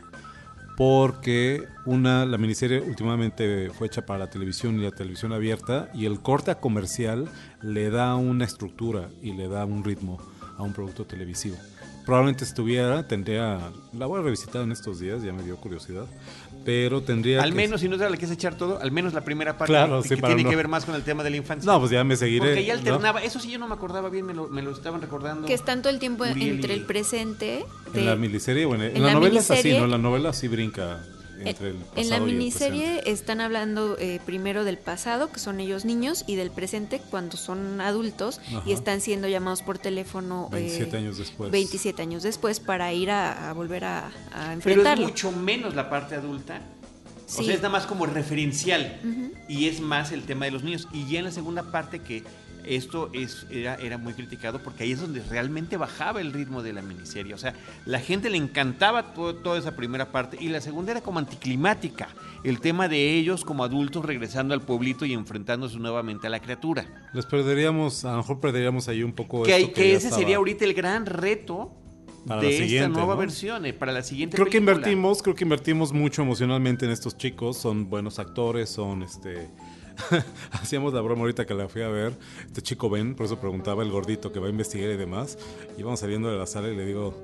Speaker 4: Porque una, la miniserie últimamente fue hecha para la televisión y la televisión abierta. Y el corte a comercial le da una estructura y le da un ritmo a un producto televisivo. Probablemente estuviera, tendría. La voy a revisitar en estos días, ya me dio curiosidad. Pero tendría.
Speaker 1: Al
Speaker 4: que-
Speaker 1: menos, si no es la que es echar todo, al menos la primera parte
Speaker 4: Claro,
Speaker 1: que,
Speaker 4: sí,
Speaker 1: que tiene
Speaker 4: no-
Speaker 1: que ver más con el tema de la infancia.
Speaker 4: No, pues ya me seguiré.
Speaker 1: Porque ya
Speaker 4: ¿no?
Speaker 1: alternaba, eso sí yo no me acordaba bien, me lo, me lo estaban recordando.
Speaker 3: Que están todo el tiempo
Speaker 1: Uriel
Speaker 3: entre
Speaker 1: y-
Speaker 3: el presente.
Speaker 4: En
Speaker 3: de-
Speaker 4: la miniserie, bueno, en,
Speaker 3: en
Speaker 4: la,
Speaker 3: la
Speaker 4: novela es así, ¿no? La novela sí brinca entre el pasado
Speaker 3: en la
Speaker 4: y el
Speaker 3: miniserie
Speaker 4: presente.
Speaker 3: están hablando eh, primero del pasado, que son ellos niños, y del presente cuando son adultos
Speaker 4: Ajá.
Speaker 3: y están siendo llamados por teléfono eh,
Speaker 4: 27 años después.
Speaker 3: 27 años después para ir a, a volver a, a
Speaker 1: Pero es
Speaker 3: enfrentarlo.
Speaker 1: mucho menos la parte adulta. O
Speaker 3: Sí.
Speaker 1: sea, es nada más como referencial. Y es más el tema de los niños. Y ya en la segunda parte que esto es, era, era muy criticado porque ahí es donde realmente bajaba el ritmo de la miniserie. O sea, la gente le encantaba todo- toda esa primera parte. Y la segunda era como anticlimática. El tema de ellos como adultos regresando al pueblito y enfrentándose nuevamente a la criatura.
Speaker 4: Les perderíamos, a lo mejor perderíamos ahí un poco
Speaker 1: Que,
Speaker 4: esto que
Speaker 1: que ese
Speaker 4: estaba.
Speaker 1: sería ahorita el gran reto
Speaker 4: Para
Speaker 1: de esta nueva
Speaker 4: ¿no?
Speaker 1: versión, eh, para la siguiente
Speaker 4: Creo que invertimos, creo que invertimos mucho emocionalmente en estos chicos, son buenos actores, son este hacíamos la broma ahorita que la fui a ver, este chico Ben, por eso preguntaba el gordito que va a investigar y demás, íbamos saliendo de la sala y le digo,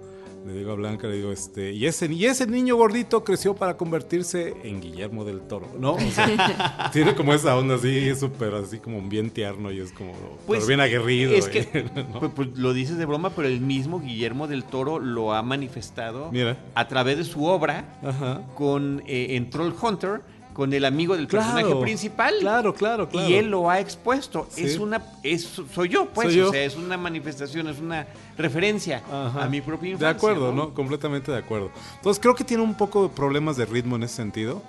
Speaker 4: le digo a Blanca, le digo, este, y ese, y ese niño gordito creció para convertirse en Guillermo del Toro, ¿no? O sea, tiene como esa onda así, súper así como bien tierno y es como, pero bien aguerrido.
Speaker 1: Pues, Es que,
Speaker 4: ¿no?
Speaker 1: pues, pues, lo dices de broma, pero el mismo Guillermo del Toro lo ha manifestado
Speaker 4: Mira.
Speaker 1: a través de su obra
Speaker 4: Ajá.
Speaker 1: con eh, en Troll Hunter con el amigo del personaje principal.
Speaker 4: claro, claro, claro.
Speaker 1: Y él lo ha expuesto.
Speaker 4: Sí.
Speaker 1: Es una, es, soy yo, pues,
Speaker 4: Soy yo.
Speaker 1: o sea, es una manifestación, es una referencia
Speaker 4: Ajá.
Speaker 1: a mi propia infancia.
Speaker 4: De acuerdo, ¿no? Completamente de acuerdo. Entonces creo que tiene un poco de problemas de ritmo en ese sentido.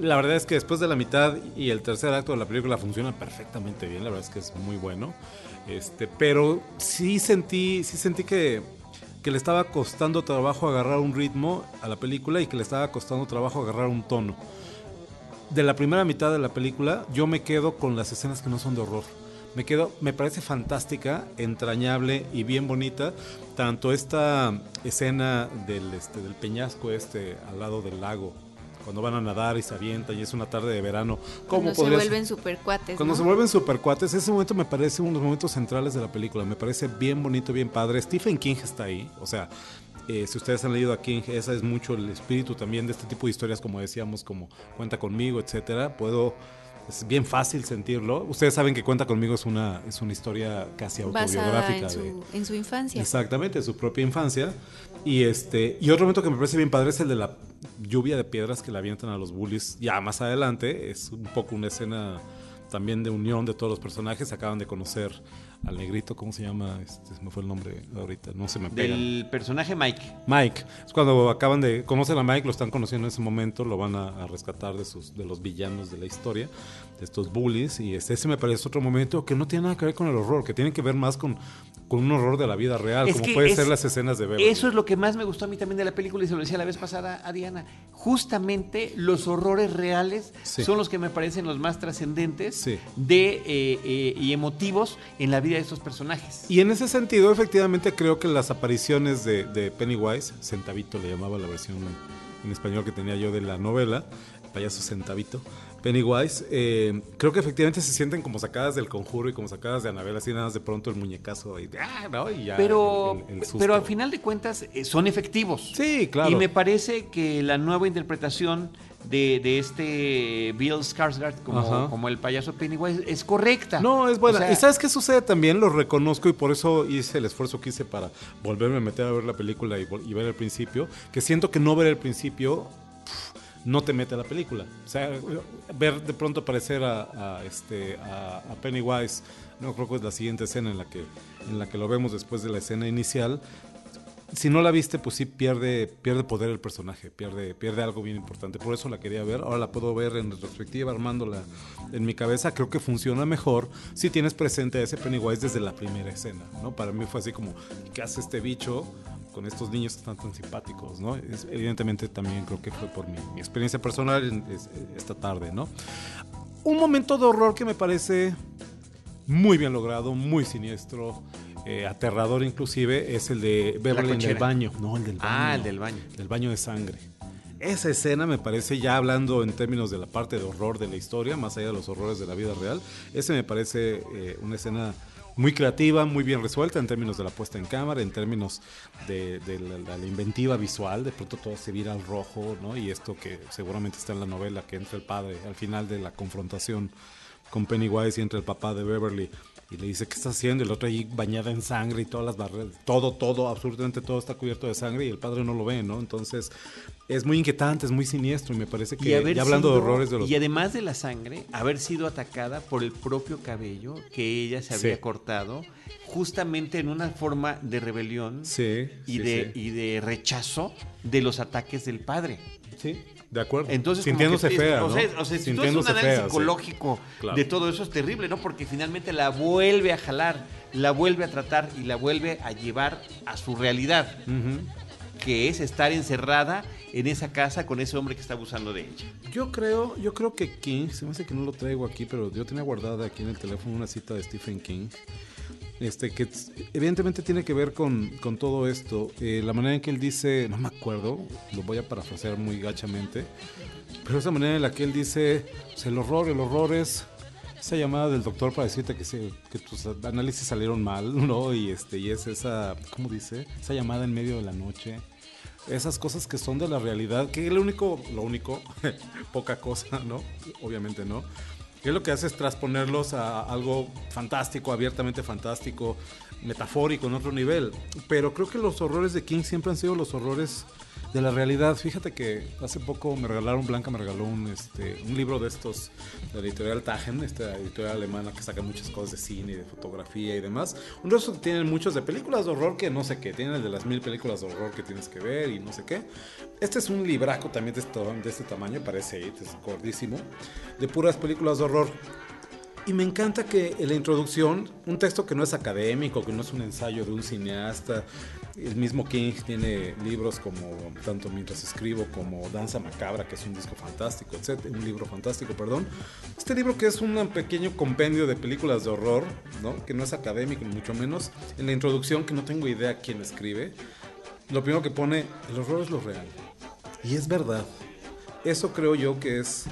Speaker 4: La verdad es que después de la mitad y el tercer acto de la película funciona perfectamente bien, la verdad es que es muy bueno. Este, pero sí sentí, sí sentí que, que le estaba costando trabajo agarrar un ritmo a la película y que le estaba costando trabajo agarrar un tono. De la primera mitad de la película, yo me quedo con las escenas que no son de horror. Me quedo, me parece fantástica, entrañable y bien bonita. Tanto esta escena del, este, del peñasco este al lado del lago, cuando van a nadar y se avientan y es una tarde de verano. ¿Cómo
Speaker 3: Cuando se
Speaker 4: ser?
Speaker 3: vuelven super cuates.
Speaker 4: Cuando
Speaker 3: ¿no?
Speaker 4: se vuelven super cuates, ese momento me parece uno de los momentos centrales de la película. Me parece bien bonito, bien padre. Stephen King está ahí. O sea, eh, si ustedes han leído a King, ese es mucho el espíritu también de este tipo de historias, como decíamos, como Cuenta conmigo, etcétera. Puedo. Es bien fácil sentirlo. Ustedes saben que Cuenta conmigo es una, es una historia casi autobiográfica.
Speaker 3: en su,
Speaker 4: de,
Speaker 3: en su infancia.
Speaker 4: Exactamente, su propia infancia. Y este y otro momento que me parece bien padre es el de la lluvia de piedras que le avientan a los bullies ya más adelante. Es un poco una escena también de unión de todos los personajes. Acaban de conocer al negrito, ¿cómo se llama? Este, se me fue el nombre ahorita, no se me pega.
Speaker 1: Del personaje Mike.
Speaker 4: Mike. Es cuando acaban de conocer a Mike, lo están conociendo en ese momento, lo van a, a rescatar de sus de los villanos de la historia, de estos bullies. Y este, ese me parece otro momento que no tiene nada que ver con el horror, que tiene que ver más con, con un horror de la vida real,
Speaker 1: Es
Speaker 4: como
Speaker 1: que
Speaker 4: puede
Speaker 1: es-
Speaker 4: ser las escenas de Beverly.
Speaker 1: Eso es lo que más me gustó a mí también de la película y se lo decía la vez pasada a Diana. Justamente los horrores reales
Speaker 4: Sí.
Speaker 1: son los que me parecen los más trascendentes
Speaker 4: Sí.
Speaker 1: de, eh, eh, y emotivos en la vida de estos personajes.
Speaker 4: Y en ese sentido, efectivamente, creo que las apariciones de, de Pennywise, Centavito le llamaba la versión en español que tenía yo de la novela, payaso Centavito, Pennywise, eh, creo que efectivamente se sienten como sacadas del conjuro y como sacadas de Anabel, así nada más de pronto el muñecazo ahí, ¡ah! ¿no? Y ya
Speaker 1: pero,
Speaker 4: el- el- el susto.
Speaker 1: pero al final de cuentas eh, son efectivos.
Speaker 4: Sí, claro.
Speaker 1: Y me parece que la nueva interpretación de, de este Bill Skarsgård como, como el payaso Pennywise es correcta.
Speaker 4: No, es buena.
Speaker 1: O sea,
Speaker 4: ¿Y sabes qué sucede también? Lo reconozco y por eso hice el esfuerzo que hice para volverme a meter a ver la película y, y ver el principio. Que siento que no ver el principio no te mete a la película. O sea, ver de pronto aparecer a, este, a Pennywise, no creo que es la siguiente escena en la que, en la que lo vemos después de la escena inicial, si no la viste, pues sí pierde, pierde poder el personaje, pierde, pierde algo bien importante. Por eso la quería ver. Ahora la puedo ver en retrospectiva, armándola en mi cabeza. Creo que funciona mejor si tienes presente a ese Pennywise desde la primera escena, ¿no? Para mí fue así como, ¿qué hace este bicho con estos niños que están tan simpáticos, ¿no? Es- evidentemente también creo que fue por mi, mi experiencia personal en- es- esta tarde, ¿no? Un momento de horror que me parece muy bien logrado, muy siniestro, eh, aterrador inclusive, es el de Beverly en el baño. No, el del baño.
Speaker 1: Ah, el del baño.
Speaker 4: Del baño de sangre. Esa escena me parece, ya hablando en términos de la parte de horror de la historia, más allá de los horrores de la vida real, ese me parece eh, una escena muy creativa, muy bien resuelta en términos de la puesta en cámara, en términos de, de la, la inventiva visual, de pronto todo se vira al rojo, ¿no? Y esto que seguramente está en la novela, que entra el padre al final de la confrontación con Pennywise y entra el papá de Beverly y le dice, ¿qué está haciendo? Y el otro ahí bañada en sangre y todas las barreras, todo, todo, absolutamente todo está cubierto de sangre y el padre no lo ve, ¿no? Entonces es muy inquietante, es muy siniestro y me parece que,
Speaker 1: Y
Speaker 4: ya hablando de horrores de los...
Speaker 1: Y además de la sangre, haber sido atacada por el propio cabello que ella se
Speaker 4: Sí.
Speaker 1: había cortado, justamente en una forma de rebelión
Speaker 4: Sí,
Speaker 1: y,
Speaker 4: sí,
Speaker 1: de, y de rechazo de los ataques del padre.
Speaker 4: Sí, de acuerdo.
Speaker 1: Entonces, como
Speaker 4: sintiéndose
Speaker 1: que-
Speaker 4: fea,
Speaker 1: o
Speaker 4: ¿no?
Speaker 1: sea, o sea, si tú haces un
Speaker 4: sintiéndose
Speaker 1: análisis
Speaker 4: fea, sí.
Speaker 1: psicológico
Speaker 4: Claro.
Speaker 1: de todo eso es terrible, ¿no? Porque finalmente la vuelve a jalar, la vuelve a tratar y la vuelve a llevar a su realidad, que es estar encerrada en esa casa con ese hombre que está abusando de ella.
Speaker 4: Yo creo, yo creo que King, se me hace que no lo traigo aquí, pero yo tenía guardada aquí en el teléfono una cita de Stephen King. Este, que evidentemente tiene que ver con, con todo esto. Eh, la manera en que él dice, no me acuerdo, lo voy a parafrasear muy gachamente, pero esa manera en la que él dice, pues, el horror, el horror es esa llamada del doctor para decirte que, se- que tus análisis salieron mal, ¿no? Y, este, y es esa, ¿cómo dice? Esa llamada en medio de la noche esas cosas que son de la realidad, que lo único, lo único, poca cosa, ¿no? Obviamente no. Que lo que hace es transponerlos a algo fantástico, abiertamente fantástico, metafórico en otro nivel. Pero creo que los horrores de King siempre han sido los horrores de la realidad. Fíjate que hace poco me regalaron, Blanca me regaló un, este, un libro de estos, de la editorial Tagen, esta editorial alemana que saca muchas cosas de cine de fotografía y demás. Un resto que tienen muchos de películas de horror que no sé qué, tienen el de las mil películas de horror que tienes que ver y no sé qué. Este es un libraco también de este, de este tamaño, parece es gordísimo, de puras películas de horror. Y me encanta que en la introducción, un texto que no es académico, que no es un ensayo de un cineasta, el mismo King tiene libros como tanto Mientras escribo como Danza Macabra, que es un disco fantástico, etc., un libro fantástico, perdón. Este libro que es un pequeño compendio de películas de horror, ¿no? que no es académico ni mucho menos, en la introducción, que no tengo idea quién escribe, lo primero que pone, el horror es lo real. Y es verdad. Eso creo yo que es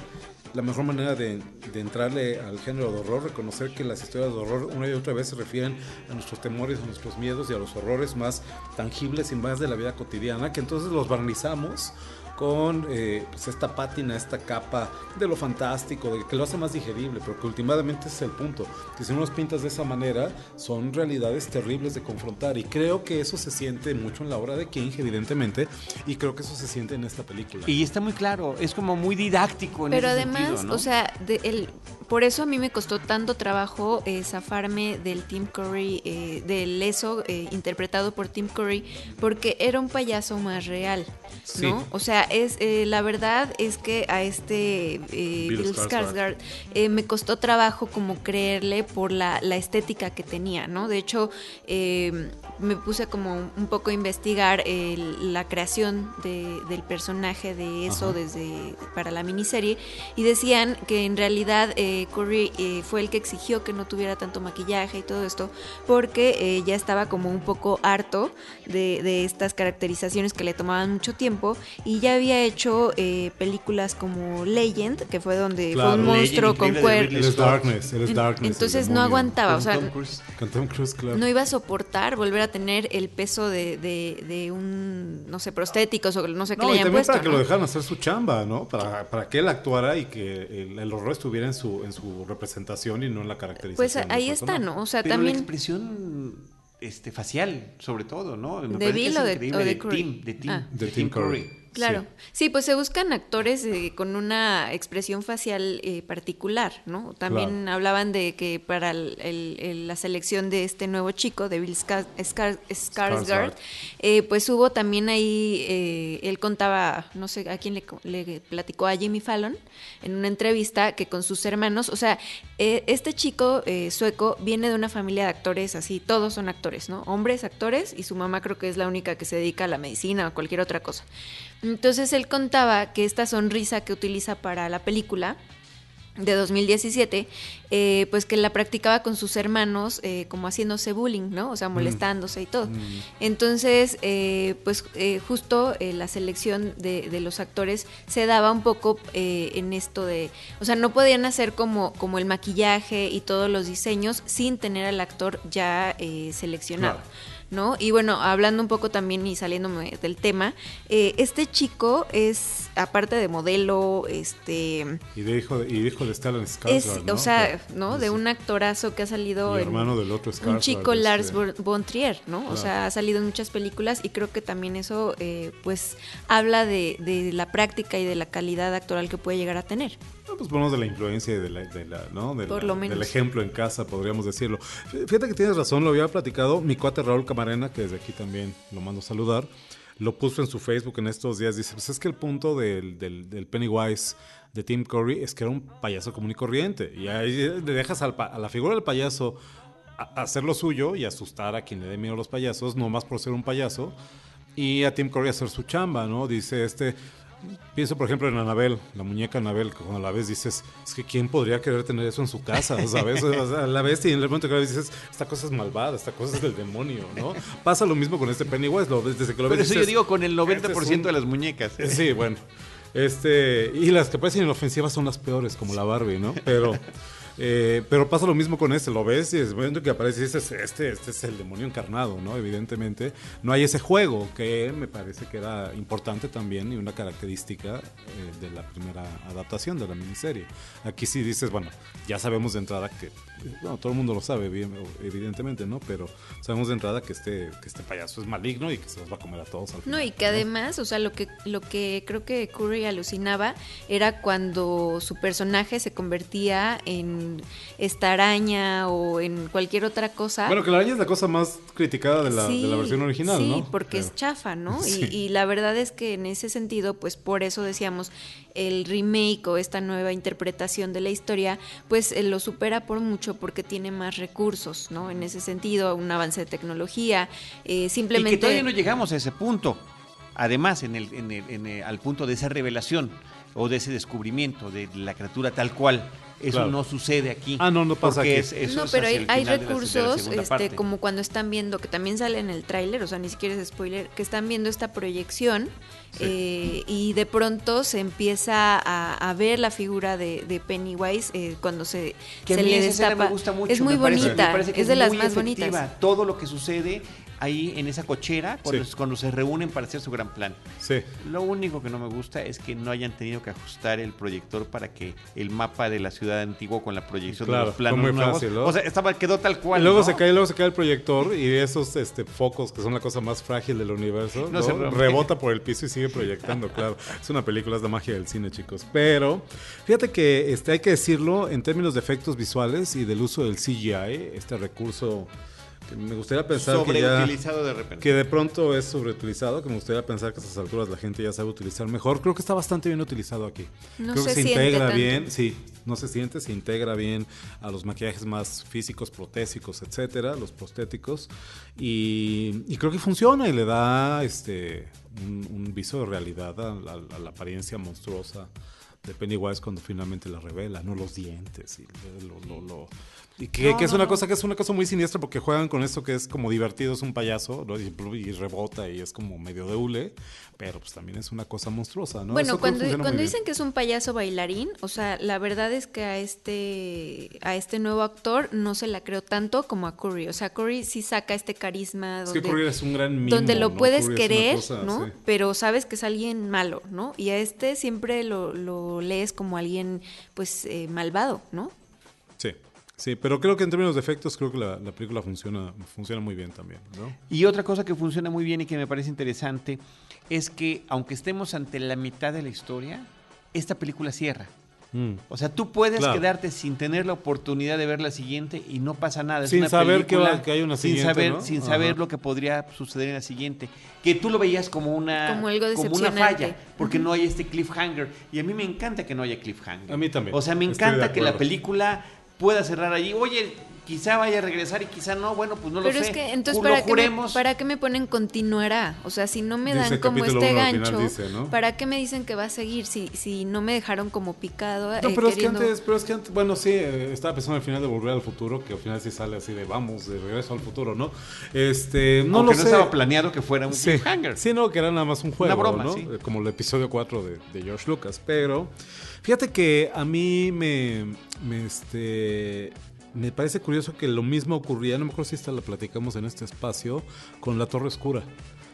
Speaker 4: la mejor manera de, entrarle al género de horror, reconocer que las historias de horror una y otra vez se refieren a nuestros temores, a nuestros miedos y a los horrores más tangibles y más de la vida cotidiana, que entonces los barnizamos con eh, pues esta pátina, esta capa de lo fantástico, de que lo hace más digerible, pero que últimamente es el punto, que si no los pintas de esa manera, son realidades terribles de confrontar, y creo que eso se siente mucho en la obra de King, evidentemente, y creo que eso se siente en esta película.
Speaker 1: Y está muy claro, es como muy didáctico en
Speaker 3: Pero
Speaker 1: ese
Speaker 3: además,
Speaker 1: sentido, ¿no?
Speaker 3: o sea, de- el, por eso a mí me costó tanto trabajo eh, zafarme del Tim Curry, eh, del eso eh, interpretado por Tim Curry, porque era un payaso más real,
Speaker 1: Sí.
Speaker 3: ¿no? O sea, es eh, la verdad es que a este eh,
Speaker 4: Bill Skarsgård.
Speaker 3: Eh, me costó trabajo como creerle por la, la estética que tenía, ¿no? De hecho, eh, me puse como un poco a investigar el- la creación de- del personaje de eso desde para la miniserie y decían que en realidad eh, Curry fue el que exigió que no tuviera tanto maquillaje y todo esto porque ya estaba como un poco harto de, de estas caracterizaciones que le tomaban mucho tiempo y ya había hecho eh, películas como Legend, que fue donde
Speaker 4: Claro.
Speaker 3: fue un monstruo con cuernos.
Speaker 4: Darkness, él es Darkness.
Speaker 3: Entonces no aguantaba, o sea,
Speaker 1: Tom Cruise.
Speaker 4: Con Tom Cruise, claro.
Speaker 3: no iba a soportar volver a tener el peso de, de, de un, no sé, prostéticos o no sé qué
Speaker 4: No,
Speaker 3: le
Speaker 4: y
Speaker 3: hayan
Speaker 4: también
Speaker 3: puesto.
Speaker 4: para que
Speaker 3: ¿no?
Speaker 4: lo dejaran hacer su chamba, ¿no? Para, para que él actuara y que el, el horror estuviera en su, en su representación y no en la caracterización.
Speaker 3: Pues ahí está. ¿no? O sea,
Speaker 1: Pero la
Speaker 3: también
Speaker 1: expresión este, facial, sobre todo, ¿no? Me
Speaker 3: ¿De
Speaker 1: parece que
Speaker 3: Bill
Speaker 1: es
Speaker 3: o de-
Speaker 1: increíble,
Speaker 3: o de
Speaker 1: de
Speaker 3: Curry?
Speaker 1: Tim, de Tim,
Speaker 3: Ah.
Speaker 4: De Tim Curry.
Speaker 3: Claro, sí, pues se buscan actores eh, con una expresión facial eh, particular, ¿no? También hablaban de que para el- el- el- la selección de este nuevo chico, de Bill Skar- Skar- Skarsgård, eh, pues hubo también ahí, eh, él contaba, no sé a quién le, le platicó a Jimmy Fallon en una entrevista que con sus hermanos, o sea, eh, este chico eh, sueco viene de una familia de actores así, todos son actores, ¿no? Hombres actores y su mamá creo que es la única que se dedica a la medicina o cualquier otra cosa. Entonces él contaba que esta sonrisa que utiliza para la película de 2017, eh, pues que la practicaba con sus hermanos eh, como haciéndose bullying, ¿no? O sea, molestándose y todo. Entonces, eh, pues eh, justo eh, la selección de, de los actores se daba un poco eh, en esto de, o sea, no podían hacer como, como el maquillaje y todos los diseños sin tener al actor ya eh, seleccionado.
Speaker 4: Claro.
Speaker 3: ¿No? Y bueno, hablando un poco también y saliéndome del tema, eh, este chico es, aparte de modelo, este,
Speaker 4: Y de hijo de, y hijo de Stellan Skarsgård, ¿no?
Speaker 3: o sea, ¿no? De un actorazo que ha salido en
Speaker 4: hermano del otro
Speaker 3: un
Speaker 4: Skarsgård,
Speaker 3: chico
Speaker 4: este.
Speaker 3: Lars von- Trier, ¿no? O sea, ha salido en muchas películas y creo que también eso, eh, pues, habla de, de la práctica y de la calidad actoral que puede llegar a tener.
Speaker 4: No, pues ponemos de la influencia y de la, de la- ¿no? De
Speaker 3: Por
Speaker 4: la-
Speaker 3: lo menos.
Speaker 4: del ejemplo en casa, podríamos decirlo. Fíjate que tienes razón, lo había platicado mi cuate Raúl Camarena, que desde aquí también lo mando a saludar, lo puso en su Facebook en estos días, dice, pues es que el punto del, del- Pennywise de Tim Curry es que era un payaso común y corriente, y ahí le dejas al a la figura del payaso hacer lo suyo y asustar a quien le dé miedo a los payasos, no más por ser un payaso, y a Tim Curry hacer su chamba, ¿no? Dice este... Pienso, por ejemplo, en Anabel, la muñeca Anabel, que cuando la ves dices, es que ¿quién podría querer tener eso en su casa? ¿Sabes? O sea, la ves y en el momento que la ves dices, esta cosa es malvada, esta cosa es del demonio, ¿no? Pasa lo mismo con este Pennywise, lo desde que lo ves
Speaker 1: eso yo digo con el 90%
Speaker 4: "Este un-
Speaker 1: de las muñecas.
Speaker 4: Sí, bueno. Este, y las que parecen inofensivas son las peores, como la Barbie, ¿no? Pero, eh, pero pasa lo mismo con este, lo ves y es el momento que aparece dices, este, este es el demonio encarnado, ¿no? Evidentemente, no hay ese juego que me parece que era importante también y una característica eh, de la primera adaptación de la miniserie. Aquí sí dices, bueno, ya sabemos de entrada que, bueno, todo el mundo lo sabe, evidentemente, ¿no? Pero sabemos de entrada que este, que este payaso es maligno y que se los va a comer a todos al
Speaker 3: No,
Speaker 4: final.
Speaker 3: y que además, o sea, lo que, lo que creo que Curry alucinaba era cuando su personaje se convertía en esta araña o en cualquier otra cosa.
Speaker 4: Bueno, que la araña es la cosa más criticada de la, de la
Speaker 3: Sí,
Speaker 4: versión original,
Speaker 3: sí,
Speaker 4: ¿no?
Speaker 3: porque es chafa, ¿no?
Speaker 4: Sí.
Speaker 3: Y, y la verdad es que en ese sentido, pues por eso decíamos, el remake o esta nueva interpretación de la historia, pues eh, lo supera por mucho porque tiene más recursos, ¿no? En ese sentido, un avance de tecnología, eh,
Speaker 1: Y
Speaker 3: simplemente...
Speaker 1: que todavía no llegamos a ese punto. Además, en el, en el- en el- al punto de esa revelación o de ese descubrimiento de la criatura tal cual. Eso
Speaker 4: Claro.
Speaker 1: no sucede aquí.
Speaker 4: Ah, no, no pasa aquí.
Speaker 1: es- eso
Speaker 3: no, pero hay, hay
Speaker 1: la- la
Speaker 3: recursos, este, como cuando están viendo, que también sale en el tráiler, o sea, ni siquiera es spoiler, que están viendo esta proyección eh, y de pronto se empieza a, a ver la figura de, de Pennywise eh, cuando se,
Speaker 1: Que a
Speaker 3: se
Speaker 1: mí
Speaker 3: le destapa.
Speaker 1: me gusta mucho.
Speaker 3: es muy
Speaker 1: me parece-
Speaker 3: bonita,
Speaker 1: me parece que
Speaker 3: es de las más
Speaker 1: efectiva.
Speaker 3: bonitas.
Speaker 1: Todo lo que sucede ahí en esa cochera cuando,
Speaker 4: Sí.
Speaker 1: cuando se reúnen para hacer su gran plan.
Speaker 4: Sí.
Speaker 1: Lo único que no me gusta es que no hayan tenido que ajustar el proyector para que el mapa de la ciudad antigua con la proyección
Speaker 4: Claro,
Speaker 1: de los
Speaker 4: fue
Speaker 1: planos
Speaker 4: muy
Speaker 1: nuevos,
Speaker 4: fácil, ¿no?
Speaker 1: o sea, estaba quedó tal cual.
Speaker 4: y luego
Speaker 1: ¿no?
Speaker 4: se cae, luego se cae el proyector y esos este, focos que son la cosa más frágil del universo,
Speaker 1: se
Speaker 4: rebota por el piso y sigue proyectando, claro. Es una película, es la magia del cine, chicos. Pero fíjate que este, hay que decirlo en términos de efectos visuales y del uso del CGI, este recurso que me gustaría pensar que ya...
Speaker 1: sobreutilizado de repente.
Speaker 4: que de pronto es sobreutilizado, que me gustaría pensar que a estas alturas la gente ya sabe utilizar mejor. Creo que está bastante bien utilizado aquí.
Speaker 3: No
Speaker 4: Creo
Speaker 3: se
Speaker 4: que se integra
Speaker 3: tanto.
Speaker 4: bien, sí, no se siente, se integra bien a los maquillajes más físicos, protésicos, etcétera, los prostéticos. Y, y creo que funciona y le da este un, un viso de realidad a, la- a la apariencia monstruosa de Pennywise cuando finalmente la revela, no los dientes y lo, lo- lo- y que,
Speaker 1: No,
Speaker 4: que es
Speaker 1: no,
Speaker 4: una
Speaker 1: no.
Speaker 4: cosa que es una cosa muy siniestra porque juegan con esto que es como divertido, es un payaso ¿no? y, y rebota y es como medio de hule, pero pues también es una cosa monstruosa, ¿no?
Speaker 3: Bueno,
Speaker 4: Eso
Speaker 3: cuando, cuando dicen que es un payaso bailarín, o sea, la verdad es que a este, a este nuevo actor no se la creo tanto como a Curry. O sea, Curry sí saca este carisma
Speaker 4: Es que
Speaker 3: donde,
Speaker 4: Curry es un gran mimo,
Speaker 3: donde lo
Speaker 4: ¿no?
Speaker 3: puedes
Speaker 4: Curry
Speaker 3: querer,
Speaker 4: cosa,
Speaker 3: ¿no?
Speaker 4: sí.
Speaker 3: Pero sabes que es alguien malo, ¿no? Y a este siempre lo, lo lees como alguien, pues, eh, malvado, ¿no?
Speaker 4: Sí, pero creo que en términos de efectos, creo que la, la película funciona, funciona muy bien también, ¿no?
Speaker 1: Y otra cosa que funciona muy bien y que me parece interesante es que aunque estemos ante la mitad de la historia, esta película cierra.
Speaker 4: Mm.
Speaker 1: O sea, tú puedes
Speaker 4: Claro.
Speaker 1: quedarte sin tener la oportunidad de ver la siguiente y no pasa nada. Es
Speaker 4: Sin
Speaker 1: una
Speaker 4: saber que
Speaker 1: película
Speaker 4: va- que hay una
Speaker 1: sin
Speaker 4: siguiente,
Speaker 1: saber,
Speaker 4: ¿no?
Speaker 1: Sin saber lo que podría suceder en la siguiente. Que tú lo veías como una,
Speaker 3: Como algo
Speaker 1: una
Speaker 3: decepcionante.
Speaker 1: falla, porque no hay este cliffhanger. Y a mí me encanta que no haya cliffhanger.
Speaker 4: A mí también.
Speaker 1: O sea, me encanta que la película pueda cerrar allí. Oye, quizá vaya a regresar y quizá no. Bueno, pues no lo
Speaker 3: Pero
Speaker 1: sé.
Speaker 3: es que entonces
Speaker 1: Ju-
Speaker 3: para qué, me, para qué me ponen continuará, o sea, si no me
Speaker 4: Dice
Speaker 3: dan como este gancho,
Speaker 4: dice, ¿no?
Speaker 3: ¿para qué me dicen que va a seguir si si no me dejaron como picado?
Speaker 4: No,
Speaker 3: eh,
Speaker 4: pero es
Speaker 3: queriendo-
Speaker 4: que antes, pero es que antes, bueno, sí, eh, estaba pensando al final de Volver al Futuro, que al final sí sale así de vamos, de regreso al futuro, ¿no? Este, no
Speaker 1: Aunque
Speaker 4: lo
Speaker 1: no
Speaker 4: sé.
Speaker 1: estaba planeado que fuera un
Speaker 4: Sí,
Speaker 1: cliffhanger.
Speaker 4: sí, no, que era nada más un juego,
Speaker 1: broma,
Speaker 4: ¿no?
Speaker 1: sí.
Speaker 4: Eh, Como el episodio 4 de, de George Lucas. Pero fíjate que a mí me, me, este, me parece curioso que lo mismo ocurría, no me acuerdo si esta la platicamos en este espacio, con La Torre Oscura.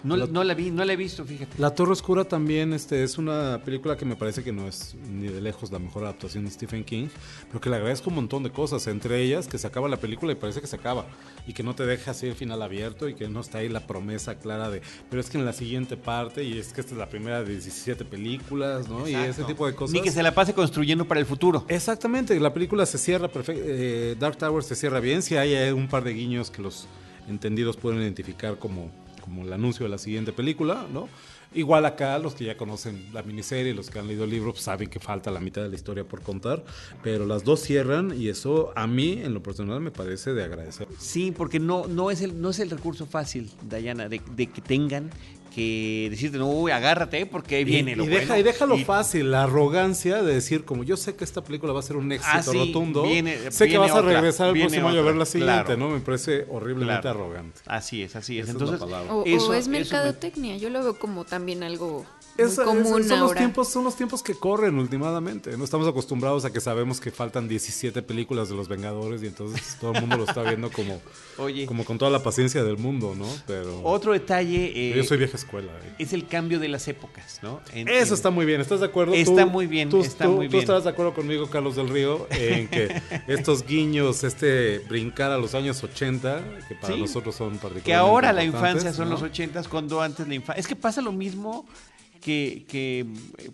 Speaker 1: No,
Speaker 4: La-
Speaker 1: no la vi, no la he visto, fíjate.
Speaker 4: La Torre Oscura también este, es una película que me parece que no es ni de lejos la mejor adaptación de Stephen King, pero que le agradezco un montón de cosas, entre ellas que se acaba la película y parece que se acaba, y que no te deja así el final abierto y que no está ahí la promesa clara de, pero es que en la siguiente parte, y es que esta es la primera de 17 películas, ¿no? Y ese tipo de cosas.
Speaker 1: Ni que se la pase construyendo para el futuro.
Speaker 4: Exactamente, la película se cierra perfecto. Dark Tower se cierra bien. Si hay eh, un par de guiños que los entendidos pueden identificar como, como el anuncio de la siguiente película, ¿no? Igual acá, los que ya conocen la miniserie, los que han leído el libro, pues saben que falta la mitad de la historia por contar. Pero las dos cierran y eso a mí, en lo personal, me parece de agradecer.
Speaker 1: Sí, porque no, no, es, el, no es el recurso fácil, Dayana, de, de que tengan que decirte, no, uy, agárrate porque ahí viene
Speaker 4: y,
Speaker 1: lo
Speaker 4: y deja,
Speaker 1: bueno".
Speaker 4: y déjalo
Speaker 1: Y-
Speaker 4: fácil, la arrogancia de decir, como yo sé que esta película va a ser un éxito
Speaker 1: Ah, sí,
Speaker 4: rotundo,
Speaker 1: viene-
Speaker 4: sé que vas a regresar el próximo año a ver la siguiente,
Speaker 1: claro.
Speaker 4: ¿no? Me parece horriblemente
Speaker 1: Claro.
Speaker 4: arrogante.
Speaker 1: Así es, así es.
Speaker 4: Esa
Speaker 1: Entonces,
Speaker 3: o, es
Speaker 1: eso me-
Speaker 3: mercadotecnia, yo lo veo como también algo
Speaker 4: Es-
Speaker 3: muy
Speaker 4: es-
Speaker 3: común
Speaker 4: son, los tiempos, son los tiempos que corren últimamente. No estamos acostumbrados a que sabemos que faltan 17 películas de los Vengadores y entonces todo el mundo lo está viendo como,
Speaker 1: Oye,
Speaker 4: como con toda la paciencia del mundo, ¿no? Pero
Speaker 1: otro detalle eh,
Speaker 4: yo soy vieja escuela. eh.
Speaker 1: es el cambio de las épocas, ¿no? En-
Speaker 4: Eso
Speaker 1: en-
Speaker 4: está muy bien, ¿estás de acuerdo?
Speaker 1: Está muy bien,
Speaker 4: Tú,
Speaker 1: está
Speaker 4: tú-
Speaker 1: muy
Speaker 4: tú
Speaker 1: bien.
Speaker 4: estarás de acuerdo conmigo, Carlos del Río, en que estos guiños, este brincar a los años 80, que para
Speaker 1: Sí.
Speaker 4: nosotros son particularmente
Speaker 1: Que ahora la infancia son
Speaker 4: ¿no?
Speaker 1: los ochentas, cuando antes la infancia. Es que pasa lo mismo que, que,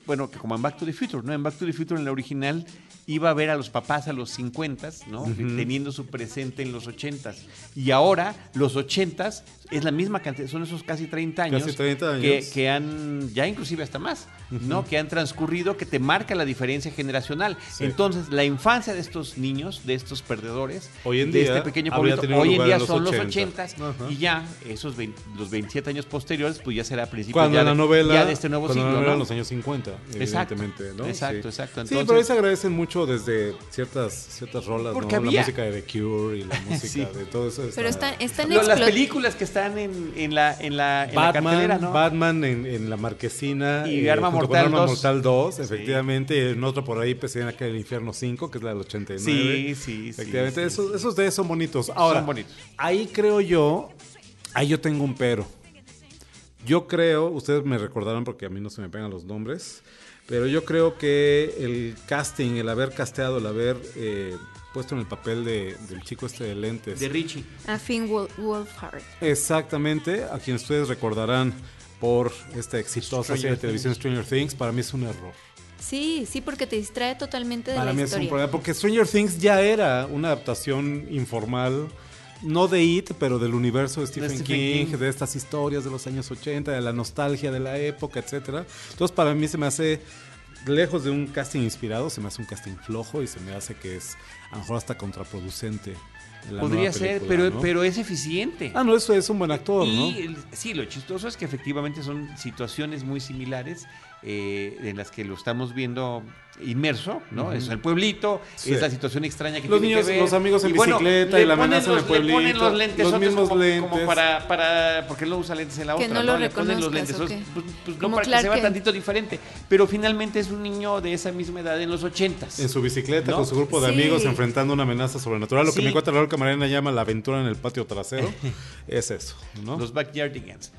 Speaker 1: bueno, que como en Back to the Future, ¿no? En Back to the Future, en la original, iba a ver a los papás a los 50, ¿no? Teniendo su presente en los 80 Y ahora, los 80 es la misma cantidad, son esos casi 30 años.
Speaker 4: Casi 30 años.
Speaker 1: Que, que han, ya inclusive hasta más, ¿no? Que han transcurrido, que te marca la diferencia generacional.
Speaker 4: Sí.
Speaker 1: Entonces, la infancia de estos niños, de estos perdedores,
Speaker 4: Hoy en
Speaker 1: de
Speaker 4: día
Speaker 1: este pequeño pueblito, hoy en día
Speaker 4: en los
Speaker 1: son los
Speaker 4: 80.
Speaker 1: 80
Speaker 4: Ajá.
Speaker 1: y ya esos 20 los 27 años posteriores, pues ya será a principios
Speaker 4: Cuando
Speaker 1: ya
Speaker 4: la
Speaker 1: de,
Speaker 4: novela,
Speaker 1: ya de este nuevo
Speaker 4: cuando en la
Speaker 1: siglo,
Speaker 4: novela
Speaker 1: ¿no?
Speaker 4: en los años 50,
Speaker 1: Exacto,
Speaker 4: evidentemente, ¿no?
Speaker 1: exacto,
Speaker 4: Sí.
Speaker 1: exacto.
Speaker 4: sí,
Speaker 1: Entonces-
Speaker 4: pero ahí se agradecen mucho desde ciertas, ciertas rolas, ¿no? La música de The Cure y la música
Speaker 1: Sí.
Speaker 4: de todo eso.
Speaker 3: Pero
Speaker 4: está-
Speaker 3: están, están
Speaker 1: las películas que están en, en la, en la, en la
Speaker 4: Batman,
Speaker 1: cartelera, ¿no?
Speaker 4: Batman en, en la marquesina.
Speaker 1: Y
Speaker 4: eh,
Speaker 1: Arma Mortal
Speaker 4: Arma
Speaker 1: 2.
Speaker 4: Mortal 2, efectivamente. Y en otro por ahí, pues, en aquel Infierno 5, que es la del 89.
Speaker 1: Sí, sí, sí,
Speaker 4: Efectivamente,
Speaker 1: sí,
Speaker 4: esos, esos de son bonitos. Ahora,
Speaker 1: Son bonitos.
Speaker 4: ahí creo yo, ahí yo tengo un pero. Yo creo, ustedes me recordarán porque a mí no se me pegan los nombres, pero yo creo que el casting, el haber casteado, el haber eh, puesto en el papel de- del chico este de lentes.
Speaker 1: De Richie.
Speaker 3: a Finn Wol- Wolfhard.
Speaker 4: Exactamente, a quien ustedes recordarán por esta exitosa
Speaker 1: Stranger
Speaker 4: serie de televisión Stranger Things, para mí es un error.
Speaker 3: Sí, sí, porque te distrae totalmente de
Speaker 4: Para
Speaker 3: la
Speaker 4: mí es un problema, porque Stranger Things ya era una adaptación informal, no de It, pero del universo de Stephen,
Speaker 1: Stephen
Speaker 4: King,
Speaker 1: King.
Speaker 4: de estas historias de los años 80, de la nostalgia de la época, etcétera. Entonces, para mí se me hace, lejos de un casting inspirado, se me hace un casting flojo y se me hace que es a lo mejor hasta contraproducente.
Speaker 1: Podría ser,
Speaker 4: película,
Speaker 1: pero,
Speaker 4: ¿no?
Speaker 1: pero es eficiente.
Speaker 4: Ah, no, eso es un buen actor,
Speaker 1: y
Speaker 4: ¿no?
Speaker 1: el- sí, lo chistoso es que efectivamente son situaciones muy similares eh, en las que lo estamos viendo inmerso, ¿no? Es el pueblito,
Speaker 4: Sí.
Speaker 1: es la situación extraña que
Speaker 4: Los
Speaker 1: tiene
Speaker 4: niños,
Speaker 1: que ver.
Speaker 4: los amigos en
Speaker 1: Y bueno,
Speaker 4: bicicleta
Speaker 1: le
Speaker 4: y la amenaza en el
Speaker 1: los- Le ponen
Speaker 4: pueblito,
Speaker 1: los lentes
Speaker 4: los mismos
Speaker 1: como,
Speaker 4: lentes.
Speaker 1: como para, para, porque él no usa lentes en la
Speaker 3: Que
Speaker 1: otra,
Speaker 3: no lo
Speaker 1: Le ponen los lentes,
Speaker 3: reconozcas, ¿o qué?
Speaker 1: pues, pues no para
Speaker 3: Clark
Speaker 1: que se vea tantito diferente, pero finalmente es un niño de esa misma edad en los ochentas.
Speaker 4: En su bicicleta
Speaker 1: ¿No?
Speaker 4: con su grupo de
Speaker 3: Sí.
Speaker 4: amigos enfrentando una amenaza sobrenatural, lo que
Speaker 1: Sí.
Speaker 4: mi cuate Raúl Camarena llama la aventura en el patio trasero, es eso, ¿no?
Speaker 1: Los Backyardigans.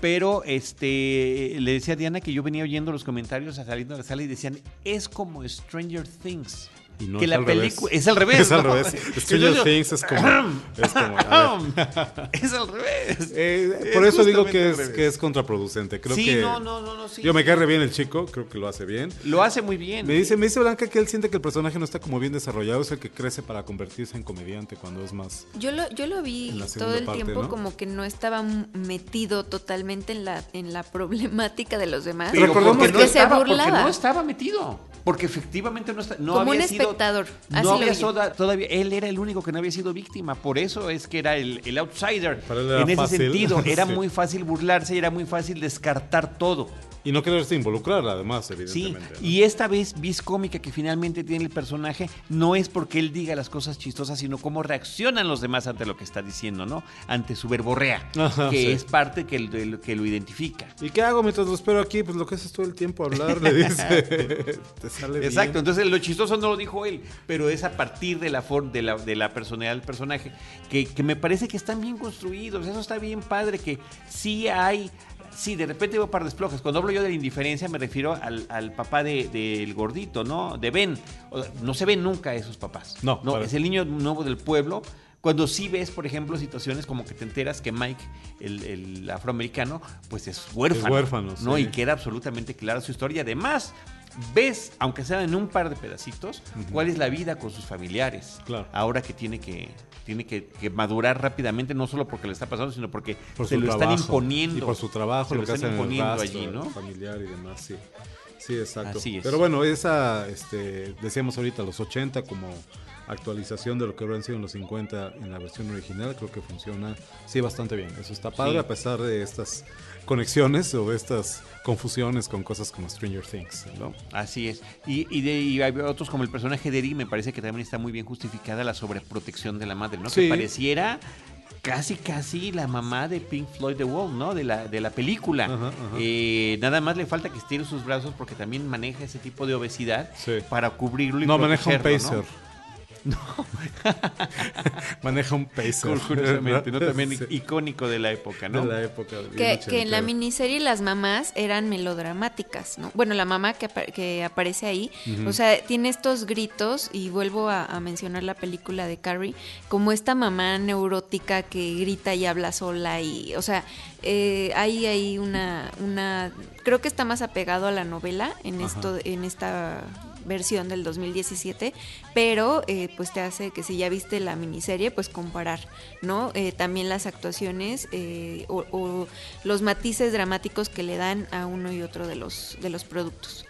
Speaker 1: Pero este le decía a Diana que yo venía oyendo los comentarios saliendo de la sala y decían, es como Stranger Things.
Speaker 4: Y no
Speaker 1: que
Speaker 4: es
Speaker 1: la película es al revés.
Speaker 4: Es al revés. Stranger
Speaker 1: yo-
Speaker 4: Things es como. es como,
Speaker 1: es al revés.
Speaker 4: Eh,
Speaker 1: Es
Speaker 4: por eso digo que es, que es contraproducente. Creo
Speaker 1: sí,
Speaker 4: que.
Speaker 1: no, no, no, no, sí.
Speaker 4: Yo me cae re bien el chico, creo que lo hace bien.
Speaker 1: Lo hace muy bien.
Speaker 4: Me dice, me dice Blanca que él siente que el personaje no está como bien desarrollado, es el que crece para convertirse en comediante cuando es más.
Speaker 3: Yo lo, yo lo vi todo el
Speaker 4: parte,
Speaker 3: tiempo
Speaker 4: ¿no?
Speaker 3: como que no estaba metido totalmente en la, en la problemática de los demás.
Speaker 1: Pero
Speaker 4: Recordemos
Speaker 1: porque
Speaker 3: porque
Speaker 1: no
Speaker 3: se
Speaker 1: estaba, porque
Speaker 3: burlaba.
Speaker 1: no estaba metido. Porque efectivamente no, está, no
Speaker 3: Como
Speaker 1: había
Speaker 3: un
Speaker 1: sido.
Speaker 3: Espectador, así
Speaker 1: No había soda- todavía. Él era el único que no había sido víctima. Por eso es que era el, el outsider.
Speaker 4: Para él era
Speaker 1: en ese
Speaker 4: fácil.
Speaker 1: sentido, era
Speaker 4: Sí.
Speaker 1: muy fácil burlarse y era muy fácil descartar todo.
Speaker 4: Y no quererse involucrar, además,
Speaker 1: Sí,
Speaker 4: evidentemente. ¿no?
Speaker 1: y esta vez vis cómica que finalmente tiene el personaje no es porque él diga las cosas chistosas, sino cómo reaccionan los demás ante lo que está diciendo, ¿no? Ante su verborrea,
Speaker 4: Ajá,
Speaker 1: que
Speaker 4: sí.
Speaker 1: es parte que, lo que lo identifica.
Speaker 4: ¿Y qué hago mientras lo espero aquí? Pues lo que haces todo el tiempo hablar, le dice. Te sale bien.
Speaker 1: Exacto, entonces lo chistoso no lo dijo él, pero es a partir de la, for- de la, de la personalidad del personaje, que, que me parece que están bien construidos, eso está bien padre, que sí hay, sí, de repente veo par de desplojes, cuando hablo yo de la indiferencia me refiero al, al papá de- del gordito, ¿no? De Ben, O- no se ven nunca esos papás,
Speaker 4: No, para-
Speaker 1: es el niño nuevo del pueblo. Cuando sí ves, por ejemplo, situaciones como que te enteras que Mike, el, el afroamericano, pues es huérfano.
Speaker 4: Es huérfano,
Speaker 1: ¿no?
Speaker 4: sí.
Speaker 1: Y queda absolutamente clara su historia. Además, ves, aunque sea en un par de pedacitos, cuál es la vida con sus familiares.
Speaker 4: Claro.
Speaker 1: Ahora que tiene que tiene que, que madurar rápidamente, no solo porque le está pasando, sino porque
Speaker 4: Por
Speaker 1: se lo
Speaker 4: trabajo.
Speaker 1: están imponiendo.
Speaker 4: Y por su trabajo,
Speaker 1: Se
Speaker 4: lo que
Speaker 1: están
Speaker 4: hacen el
Speaker 1: imponiendo allí, ¿no?
Speaker 4: familiar y demás, sí. Sí, exacto.
Speaker 1: Así es.
Speaker 4: Pero bueno, esa, este, decíamos ahorita, los 80 como actualización de lo que hubieran sido en los 50 en la versión original, creo que funciona, sí, bastante bien. Eso está padre
Speaker 1: Sí.
Speaker 4: a pesar de estas conexiones o estas confusiones con cosas como Stranger Things, ¿no?
Speaker 1: Así es. Y, y, de, y hay otros como el personaje de Eri, me parece que también está muy bien justificada la sobreprotección de la madre, ¿no?
Speaker 4: Sí.
Speaker 1: Que pareciera casi, casi la mamá de Pink Floyd The Wall, ¿no? De la, de la película.
Speaker 4: Ajá, ajá.
Speaker 1: Eh, nada más le falta que estire sus brazos porque también maneja ese tipo de obesidad
Speaker 4: Sí.
Speaker 1: para cubrirlo y
Speaker 4: No, maneja un pacer.
Speaker 1: ¿no?
Speaker 4: maneja un pacer.
Speaker 1: Curiosamente, ¿no? También
Speaker 4: Sí.
Speaker 1: icónico de la época, ¿no?
Speaker 4: De la época. bien
Speaker 3: Que, que en la miniserie las mamás eran melodramáticas, ¿no? Bueno, la mamá que, apa- que aparece ahí, o sea, tiene estos gritos, y vuelvo a, a mencionar la película de Carrie, como esta mamá neurótica que grita y habla sola, y, o sea, eh, hay ahí una, una, creo que está más apegado a la novela en esto, en esta versión del 2017, pero eh, pues te hace que si ya viste la miniserie, pues comparar, ¿no? Eh, también las actuaciones eh, o, o los matices dramáticos que le dan a uno y otro de los, de los productos.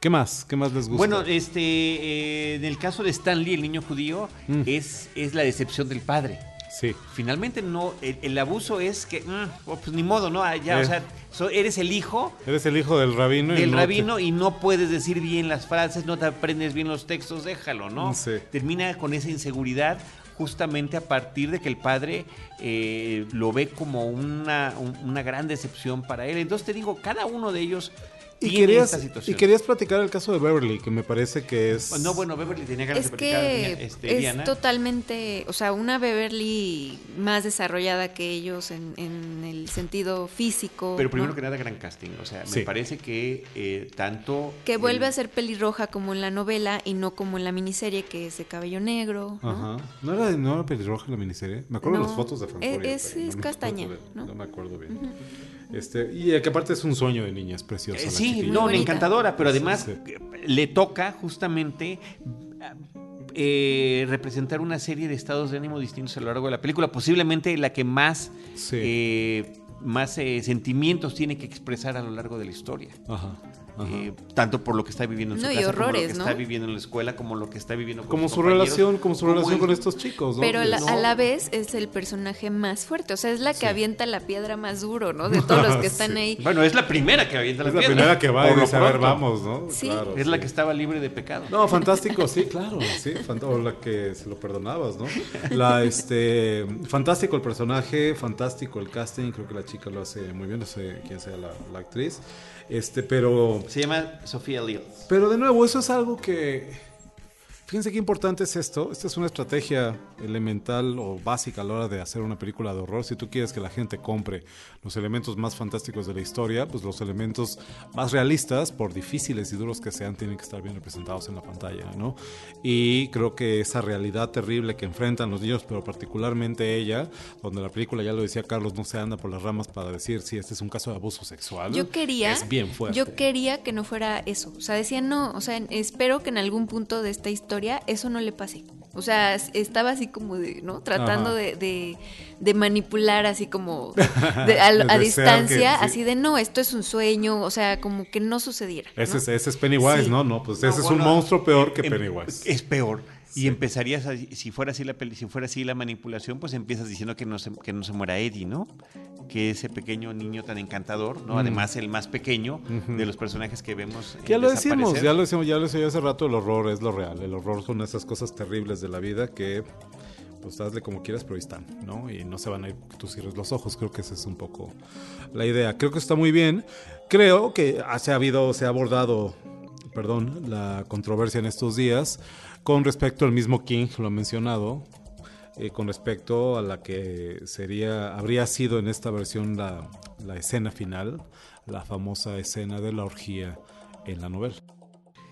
Speaker 4: ¿Qué más? ¿Qué más les gusta?
Speaker 1: Bueno, este, eh, en el caso de Stanley, el niño judío,
Speaker 4: Mm.
Speaker 1: es, es la decepción del padre.
Speaker 4: Sí.
Speaker 1: Finalmente no, el, el abuso es que, mm, oh, pues ni modo, ¿no? Ya,
Speaker 4: Eh.
Speaker 1: o sea, so- eres el hijo
Speaker 4: Eres el hijo del rabino. y
Speaker 1: del
Speaker 4: no te-
Speaker 1: rabino y no puedes decir bien las frases, no te aprendes bien los textos, déjalo, ¿no?
Speaker 4: Sí.
Speaker 1: Termina con esa inseguridad justamente a partir de que el padre eh, lo ve como una, un- una gran decepción para él. Entonces te digo, cada uno de ellos
Speaker 4: Y
Speaker 1: tiene
Speaker 4: querías,
Speaker 1: esta
Speaker 4: y querías platicar el caso de Beverly, que me parece que es...
Speaker 1: No, bueno, Beverly tenía ganas
Speaker 3: Es
Speaker 1: de platicar,
Speaker 3: que
Speaker 1: este,
Speaker 3: es
Speaker 1: Diana.
Speaker 3: totalmente, o sea, una Beverly más desarrollada que ellos en, en el sentido físico.
Speaker 1: Pero primero
Speaker 3: ¿no?
Speaker 1: que nada, gran casting. O sea,
Speaker 4: Sí.
Speaker 1: me parece que eh, tanto.
Speaker 3: Que vuelve
Speaker 1: el-
Speaker 3: a ser pelirroja como en la novela y no como en la miniserie que es de cabello negro. ¿no?
Speaker 4: Ajá. ¿No era, ¿No era pelirroja la miniserie? Me acuerdo de
Speaker 3: No,
Speaker 4: las fotos de Fangoria.
Speaker 3: es-
Speaker 4: pero
Speaker 3: es
Speaker 4: me
Speaker 3: castaña,
Speaker 4: acuerdo bien,
Speaker 3: ¿no?
Speaker 4: No me acuerdo bien. Este, y que aparte es un sueño de niña, es preciosa.
Speaker 1: Eh, sí,
Speaker 4: chiquilla.
Speaker 1: no,
Speaker 3: bonita.
Speaker 1: encantadora, pero además
Speaker 4: sí.
Speaker 1: le toca justamente eh, representar una serie de estados de ánimo distintos a lo largo de la película. Posiblemente la que más,
Speaker 4: Sí.
Speaker 1: eh, más eh, sentimientos tiene que expresar a lo largo de la historia.
Speaker 4: Ajá.
Speaker 1: Eh, tanto por lo que está viviendo en su
Speaker 3: No, y
Speaker 1: casa, como lo
Speaker 3: horrores,
Speaker 1: que
Speaker 3: ¿no?
Speaker 1: está viviendo en la escuela, como lo que está viviendo con
Speaker 4: como
Speaker 1: sus
Speaker 4: su relación, como su relación
Speaker 1: el-
Speaker 4: con estos chicos, ¿no?
Speaker 3: Pero a la, a la vez es el personaje más fuerte, o sea, es la que
Speaker 4: Sí.
Speaker 3: avienta la piedra más duro, ¿no? De todos los que están
Speaker 4: Sí.
Speaker 3: ahí.
Speaker 1: Bueno, es la primera que avienta la
Speaker 4: es la
Speaker 1: piedra,
Speaker 4: primera que va y
Speaker 1: por lo
Speaker 4: dice, a ver,
Speaker 1: pronto.
Speaker 4: vamos, ¿no?
Speaker 3: Sí.
Speaker 4: Claro,
Speaker 1: Es la que estaba libre de pecado.
Speaker 4: No, fantástico, sí, claro, sí, o la que se lo perdonabas, ¿no? La, este, fantástico el personaje, fantástico el casting, creo que la chica lo hace muy bien, no sé quién sea la, la actriz, este, pero,
Speaker 1: Se llama Sofía Lills.
Speaker 4: pero de nuevo, eso es algo que, Fíjense qué importante es esto. Esta es una estrategia elemental o básica a la hora de hacer una película de horror. Si tú quieres que la gente compre los elementos más fantásticos de la historia, pues los elementos más realistas, por difíciles y duros que sean, tienen que estar bien representados en la pantalla, ¿no? Y creo que esa realidad terrible que enfrentan los niños, pero particularmente ella, donde la película, ya lo decía Carlos, no se anda por las ramas para decir si este es un caso de abuso sexual.
Speaker 3: Yo quería,
Speaker 4: Es bien fuerte.
Speaker 3: yo quería que no fuera eso. O sea, decía no, o sea, espero que en algún punto de esta historia eso no le pase. O sea, estaba así como de, ¿no? Tratando de, de- de manipular así como de- a, a distancia,
Speaker 4: que- sí.
Speaker 3: así de no, esto es un sueño, o sea, como que no sucediera. ¿no?
Speaker 4: Ese, es, ese es Pennywise,
Speaker 3: Sí.
Speaker 4: ¿no? No, pues
Speaker 1: No,
Speaker 4: ese es
Speaker 1: bueno,
Speaker 4: un monstruo peor que
Speaker 1: em-
Speaker 4: Pennywise.
Speaker 1: Es peor. Y
Speaker 4: Sí.
Speaker 1: empezarías, a- si fuera así la peli- si fuera así la manipulación, pues empiezas diciendo que no se, que no se muera Eddie, ¿no? Que ese pequeño niño tan encantador, ¿no?
Speaker 4: Mm.
Speaker 1: Además el más pequeño de los personajes que vemos.
Speaker 4: ya lo decimos, ya lo decimos, ya lo decía hace rato, el horror es lo real. El horror son esas cosas terribles de la vida que, pues hazle como quieras, pero ahí están, ¿no? Y no se van a ir porque tú cierres los ojos. Creo que esa es un poco la idea. Creo que está muy bien. Creo que se ha habido, se ha abordado, perdón, la controversia en estos días con respecto al mismo King, lo ha mencionado, eh, con respecto a la que sería, habría sido en esta versión la, escena final, la famosa escena de la orgía en la novela.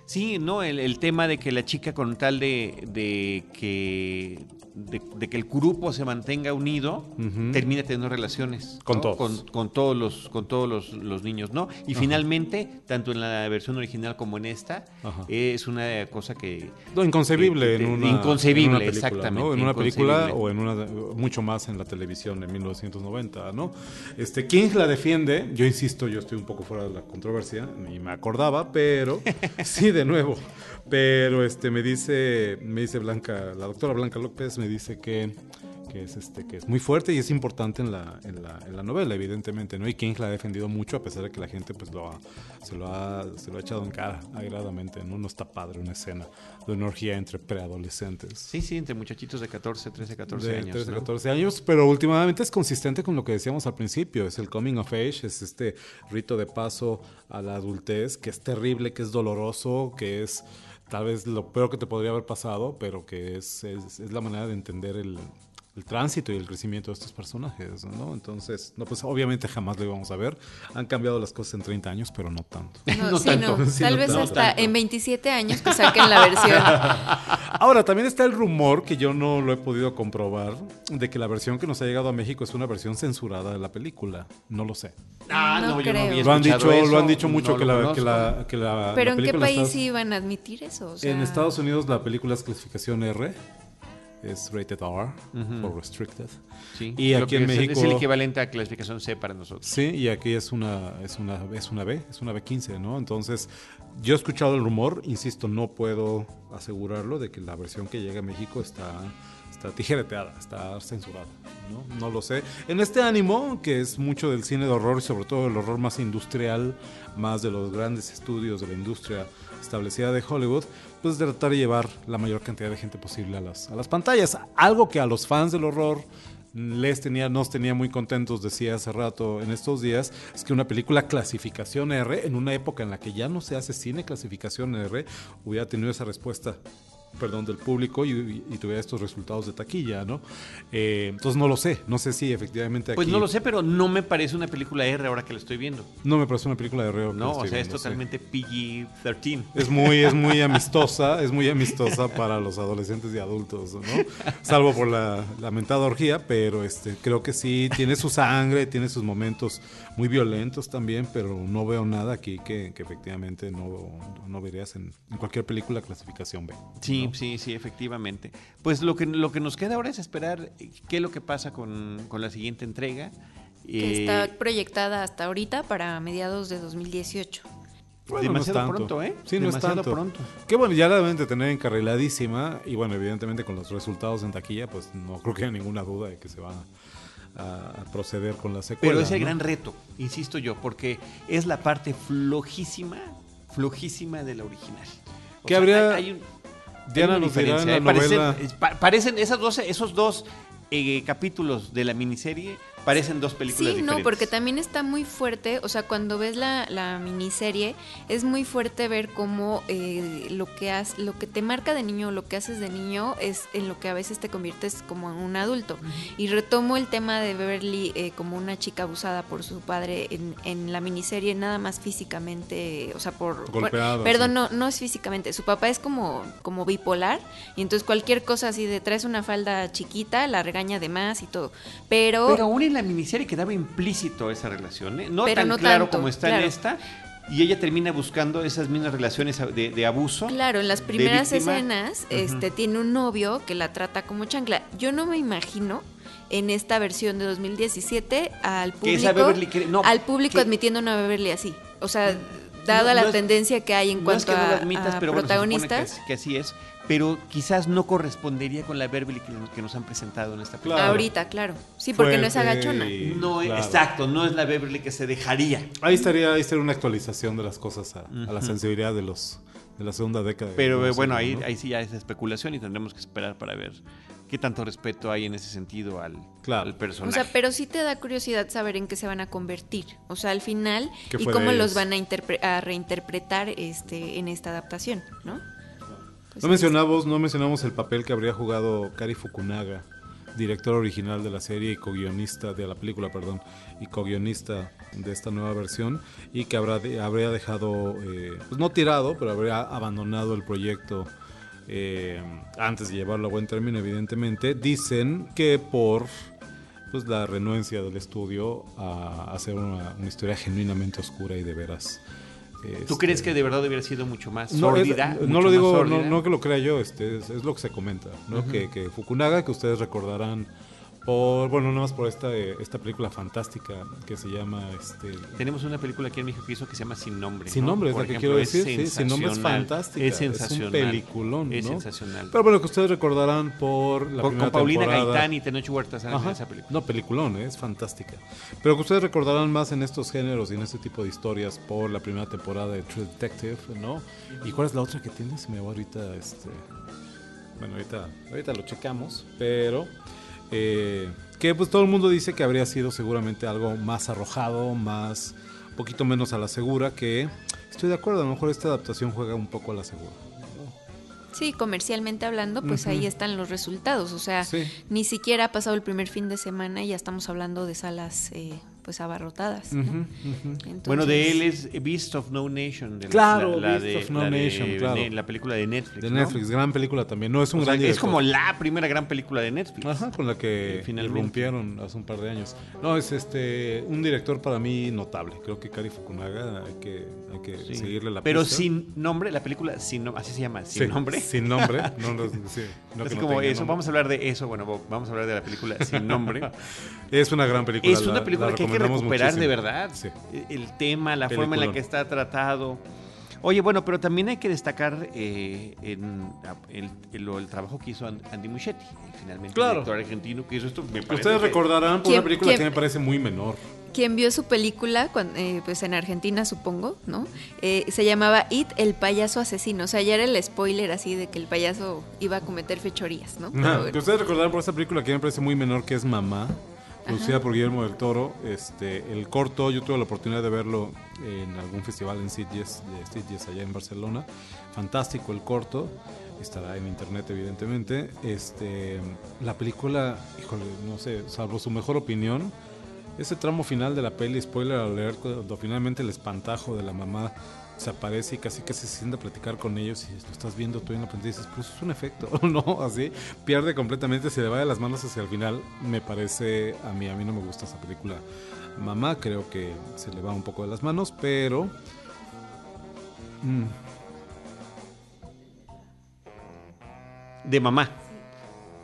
Speaker 1: Sí, no, el, tema de que la chica con tal de que de, de que el grupo se mantenga unido,
Speaker 4: Ujú.
Speaker 1: termina teniendo relaciones
Speaker 4: Con
Speaker 1: ¿no?
Speaker 4: todos.
Speaker 1: con, con todos los con todos los, los niños, ¿no? Y finalmente, tanto en la versión original como en esta,
Speaker 4: Ajá.
Speaker 1: es una cosa que
Speaker 4: No, inconcebible
Speaker 1: que-
Speaker 4: en una,
Speaker 1: inconcebible,
Speaker 4: en una película,
Speaker 1: exactamente,
Speaker 4: ¿no? En una película o en una mucho más en la televisión en 1990, ¿no? Este King la defiende, yo insisto, yo estoy un poco fuera de la controversia, ni me acordaba, pero sí de nuevo. Pero este me dice me dice Blanca, la doctora Blanca López me dice que que es este que es muy fuerte y es importante en la, en la, en la novela evidentemente no y King la ha defendido mucho a pesar de que la gente pues lo ha, se lo ha se lo ha echado en cara agradamente no no está padre una escena de una orgía entre preadolescentes
Speaker 1: sí, sí, entre muchachitos de 14, 13, 14
Speaker 4: de
Speaker 1: años.
Speaker 4: 13,
Speaker 1: ¿no?
Speaker 4: 14 años, pero últimamente es consistente con lo que decíamos al principio, es el coming of age, es este rito de paso a la adultez, que es terrible, que es doloroso, que es tal vez lo peor que te podría haber pasado, pero que es, es, es la manera de entender el, el tránsito y el crecimiento de estos personajes, ¿no? Entonces, no, pues obviamente jamás lo íbamos a ver. Han cambiado las cosas en 30 años, pero no tanto.
Speaker 3: No,
Speaker 1: No
Speaker 3: sí,
Speaker 1: tanto,
Speaker 3: no.
Speaker 4: sí,
Speaker 3: Tal
Speaker 4: no
Speaker 3: vez
Speaker 4: tanto.
Speaker 3: hasta en 27 años que saquen la versión.
Speaker 4: Ahora, también está el rumor, que yo no lo he podido comprobar, de que la versión que nos ha llegado a México es una versión censurada de la película. No lo sé.
Speaker 1: Ah,
Speaker 3: No
Speaker 1: no, yo no
Speaker 3: creo.
Speaker 1: había
Speaker 4: Lo han dicho,
Speaker 1: eso,
Speaker 4: lo han dicho mucho que, la, que la que la-
Speaker 3: Pero
Speaker 4: la
Speaker 3: ¿en qué país
Speaker 4: está-
Speaker 3: iban a admitir eso? O sea,
Speaker 4: En Estados Unidos la película es clasificación R, es rated R o restricted.
Speaker 1: Sí,
Speaker 4: Y aquí en
Speaker 1: es-
Speaker 4: México
Speaker 1: Es el equivalente a clasificación C para nosotros.
Speaker 4: Sí, y aquí es una es una es una B, es una B15, ¿no? Entonces, yo he escuchado el rumor, insisto, no puedo asegurarlo de que la versión que llega a México está está tijereteada, está censurada, ¿no? No lo sé. En este ánimo, que es mucho del cine de horror y sobre todo el horror más industrial, más de los grandes estudios de la industria establecida de Hollywood, pues tratar de llevar la mayor cantidad de gente posible a las, a las pantallas. Algo que a los fans del horror les tenía, nos tenía muy contentos, decía hace rato en estos días, es que una película clasificación R, en una época en la que ya no se hace cine clasificación R, hubiera tenido esa respuesta perdón, del público y, y- tuviera estos resultados de taquilla, ¿no? Eh, entonces no lo sé, no sé si efectivamente aquí...
Speaker 1: Pues no lo sé, pero no me parece una película R ahora que la estoy viendo.
Speaker 4: No me parece una película de que
Speaker 1: No,
Speaker 4: estoy
Speaker 1: o sea, es
Speaker 4: sí.
Speaker 1: totalmente PG-13.
Speaker 4: Es muy, es muy amistosa, es muy amistosa para los adolescentes y adultos, ¿no? Salvo por la lamentada orgía, pero este, creo que sí, tiene su sangre, tiene sus momentos muy violentos también, pero no veo nada aquí que, que efectivamente no, no verías en, en cualquier película clasificación B.
Speaker 1: Sí, sí, sí, efectivamente. Pues lo que, lo que nos queda ahora es esperar qué es lo que pasa con, con la siguiente entrega.
Speaker 3: que
Speaker 1: Eh,
Speaker 3: está proyectada hasta ahorita para mediados de 2018.
Speaker 4: Bueno,
Speaker 1: Demasiado
Speaker 4: tanto.
Speaker 1: pronto, ¿eh?
Speaker 4: Sí, no es
Speaker 1: Demasiado
Speaker 4: tanto.
Speaker 1: pronto.
Speaker 4: Que bueno, ya la deben de tener encarriladísima y bueno, evidentemente con los resultados en taquilla, pues no creo que haya ninguna duda de que se va a, a proceder con la secuela.
Speaker 1: Pero es el
Speaker 4: ¿no?
Speaker 1: gran reto, insisto yo, porque es la parte flojísima, flojísima de la original. O
Speaker 4: ¿Qué
Speaker 1: sea,
Speaker 4: habría-
Speaker 1: hay- hay un-
Speaker 4: Diana nos dirá en
Speaker 1: diferencia,
Speaker 4: la
Speaker 1: ¿eh?
Speaker 4: Novela-
Speaker 1: parecen esas dos, esos dos eh, capítulos de la miniserie, parecen dos películas
Speaker 3: Sí,
Speaker 1: diferentes.
Speaker 3: no, porque también está muy fuerte, o sea, cuando ves la, la miniserie, es muy fuerte ver cómo eh, lo que has, lo que te marca de niño, lo que haces de niño, es en lo que a veces te conviertes como en un adulto. Y retomo el tema de Beverly eh, como una chica abusada por su padre en, en la miniserie, nada más físicamente, o sea, por...
Speaker 4: Golpeado,
Speaker 3: por- perdón,
Speaker 4: sí.
Speaker 3: no, no es físicamente, su papá es como, como bipolar, y entonces cualquier cosa así de traes una falda chiquita, la regaña de más y todo. Pero...
Speaker 1: Pero en la miniserie quedaba implícito esa relación, ¿eh? no
Speaker 3: Pero
Speaker 1: tan
Speaker 3: no
Speaker 1: claro
Speaker 3: tanto,
Speaker 1: como está
Speaker 3: claro.
Speaker 1: en esta. Y ella termina buscando esas mismas relaciones de, de abuso.
Speaker 3: Claro, en las primeras escenas este, tiene un novio que la trata como chancla. Yo no me imagino en esta versión de 2017 al
Speaker 1: Que
Speaker 3: público,
Speaker 1: Beverly quiere- no,
Speaker 3: al público
Speaker 1: que-
Speaker 3: admitiendo una Beverly así. O sea, dada
Speaker 1: No,
Speaker 3: la tendencia que hay en cuanto
Speaker 1: que
Speaker 3: a, protagonistas.
Speaker 1: que, que así es. Pero quizás no correspondería con la Beverly que, nos- que nos han presentado en esta película.
Speaker 4: Claro.
Speaker 3: Ahorita, claro. Sí, porque no es agachona.
Speaker 1: No,
Speaker 4: claro.
Speaker 1: exacto, no es la Beverly que se dejaría.
Speaker 4: Ahí estaría, ahí estaría una actualización de las cosas a, a la sensibilidad de los de la segunda década.
Speaker 1: Pero eh, bueno, ahí,
Speaker 4: ¿no?
Speaker 1: ahí sí ya es especulación y tendremos que esperar para ver qué tanto respeto hay en ese sentido al,
Speaker 4: Claro.
Speaker 1: al
Speaker 3: O
Speaker 1: personaje.
Speaker 3: sea, pero sí te da curiosidad saber en qué se van a convertir. O sea, al final
Speaker 4: ¿Qué
Speaker 3: y cómo los van a, a reinterpretar este en esta adaptación, ¿no? Pues
Speaker 4: No mencionamos, no mencionamos el papel que habría jugado Kari Fukunaga, director original de la serie y co-guionista de la película, perdón, y co-guionista de esta nueva versión y que habrá de- habría dejado, eh, pues no tirado, pero habría abandonado el proyecto eh, antes de llevarlo a buen término, evidentemente. Dicen que por pues la renuencia del estudio a hacer una, una historia genuinamente oscura y de veras.
Speaker 1: ¿Tú
Speaker 4: este,
Speaker 1: crees que de verdad hubiera sido mucho más
Speaker 4: no, es-
Speaker 1: sórdida?
Speaker 4: no lo digo, no, no que lo crea yo, este, es, es lo que se comenta, ¿no? que, que Fukunaga, que ustedes recordarán por, bueno, nada más por esta, eh, esta película fantástica que se llama, este,
Speaker 1: Tenemos una película aquí en México que hizo que se llama Sin Nombre.
Speaker 4: Sin
Speaker 1: ¿no?
Speaker 4: Nombre, es
Speaker 1: Por
Speaker 4: la que quiero
Speaker 1: es
Speaker 4: decir, sí, Sin Nombre es
Speaker 1: sensacional,
Speaker 4: fantástica,
Speaker 1: Es
Speaker 4: es un
Speaker 1: sensacional.
Speaker 4: peliculón,
Speaker 1: Es
Speaker 4: ¿no?
Speaker 1: sensacional.
Speaker 4: pero bueno, que ustedes recordarán por la
Speaker 1: con,
Speaker 4: primera
Speaker 1: con Paulina
Speaker 4: temporada.
Speaker 1: Gaitán y Tenoch Huerta salen en esa película.
Speaker 4: No, peliculón, ¿eh? es fantástica. Pero que ustedes recordarán más en estos géneros y en este tipo de historias por la primera temporada de True Detective, ¿no? ¿Y cuál es la otra que tiene? Se me va ahorita, este... Bueno, ahorita, ahorita lo checamos, pero... eh, que pues todo el mundo dice que habría sido seguramente algo más arrojado, más... Un poquito menos a la segura, que... Estoy de acuerdo, a lo mejor esta adaptación juega un poco a la segura.
Speaker 3: Sí, comercialmente hablando, pues ahí están los resultados. O sea,
Speaker 4: Sí.
Speaker 3: ni siquiera ha pasado el primer fin de semana y ya estamos hablando de salas eh, pues abarrotadas. ¿no? Entonces,
Speaker 1: Bueno, de él es Beast of No Nation. De la-
Speaker 4: Claro,
Speaker 1: la, la
Speaker 4: Beast
Speaker 1: de,
Speaker 4: of No
Speaker 1: la de
Speaker 4: Nation, claro.
Speaker 1: Ne- la película de Netflix.
Speaker 4: De
Speaker 1: ¿no?
Speaker 4: Netflix, gran película también. No es un
Speaker 1: O sea,
Speaker 4: gran
Speaker 1: es como la primera gran película de Netflix.
Speaker 4: Ajá, con la que rompieron hace un par de años. No, es este un director para mí notable. Creo que Kari Fukunaga hay que, hay que
Speaker 1: Sí.
Speaker 4: seguirle la
Speaker 1: Pero
Speaker 4: pista.
Speaker 1: sin nombre, la película sin nombre, así se llama, sin
Speaker 4: Sí,
Speaker 1: nombre.
Speaker 4: Sin nombre. No, no, sí, no
Speaker 1: así como eso,
Speaker 4: nombre.
Speaker 1: vamos a hablar de eso, bueno, vamos a hablar de la película sin nombre.
Speaker 4: Es una gran película.
Speaker 1: es una
Speaker 4: la-
Speaker 1: película
Speaker 4: la
Speaker 1: que que recuperar de verdad.
Speaker 4: Sí.
Speaker 1: El tema, la forma en la que está tratado. Oye, bueno, pero también hay que destacar eh, en, el, el- el trabajo que hizo And- Andy Muschietti, finalmente
Speaker 4: Claro.
Speaker 1: el director argentino que hizo esto. Me parece
Speaker 4: Ustedes
Speaker 1: que-
Speaker 4: recordarán por
Speaker 3: ¿Quién-
Speaker 4: una película
Speaker 3: quién-
Speaker 4: que me parece muy menor.
Speaker 3: Quien vio su película, eh, pues en Argentina supongo, ¿no? Eh, se llamaba It, el payaso asesino. O sea, ya era el spoiler así de que el payaso iba a cometer fechorías, ¿no?
Speaker 4: Que ustedes recordarán por esta película que me parece muy menor, que es Mamá, producida por Guillermo del Toro. Este, el corto, yo tuve la oportunidad de verlo en algún festival en Sitges, de Sitges allá en Barcelona. Fantástico el corto. Estará en internet, evidentemente. Este, la película, híjole, no sé, salvo su mejor opinión, ese tramo final de la peli, spoiler alert, cuando finalmente el espantajo de la mamá se aparece y casi que se sienta a platicar con ellos y lo estás viendo tú en la pantalla y dices, pues es un efecto, ¿no? Así, pierde completamente, se le va de las manos hacia el final. Me parece, a mí, a mí no me gusta esa película. Mamá creo que se le va un poco de las manos, pero... mm,
Speaker 1: de mamá.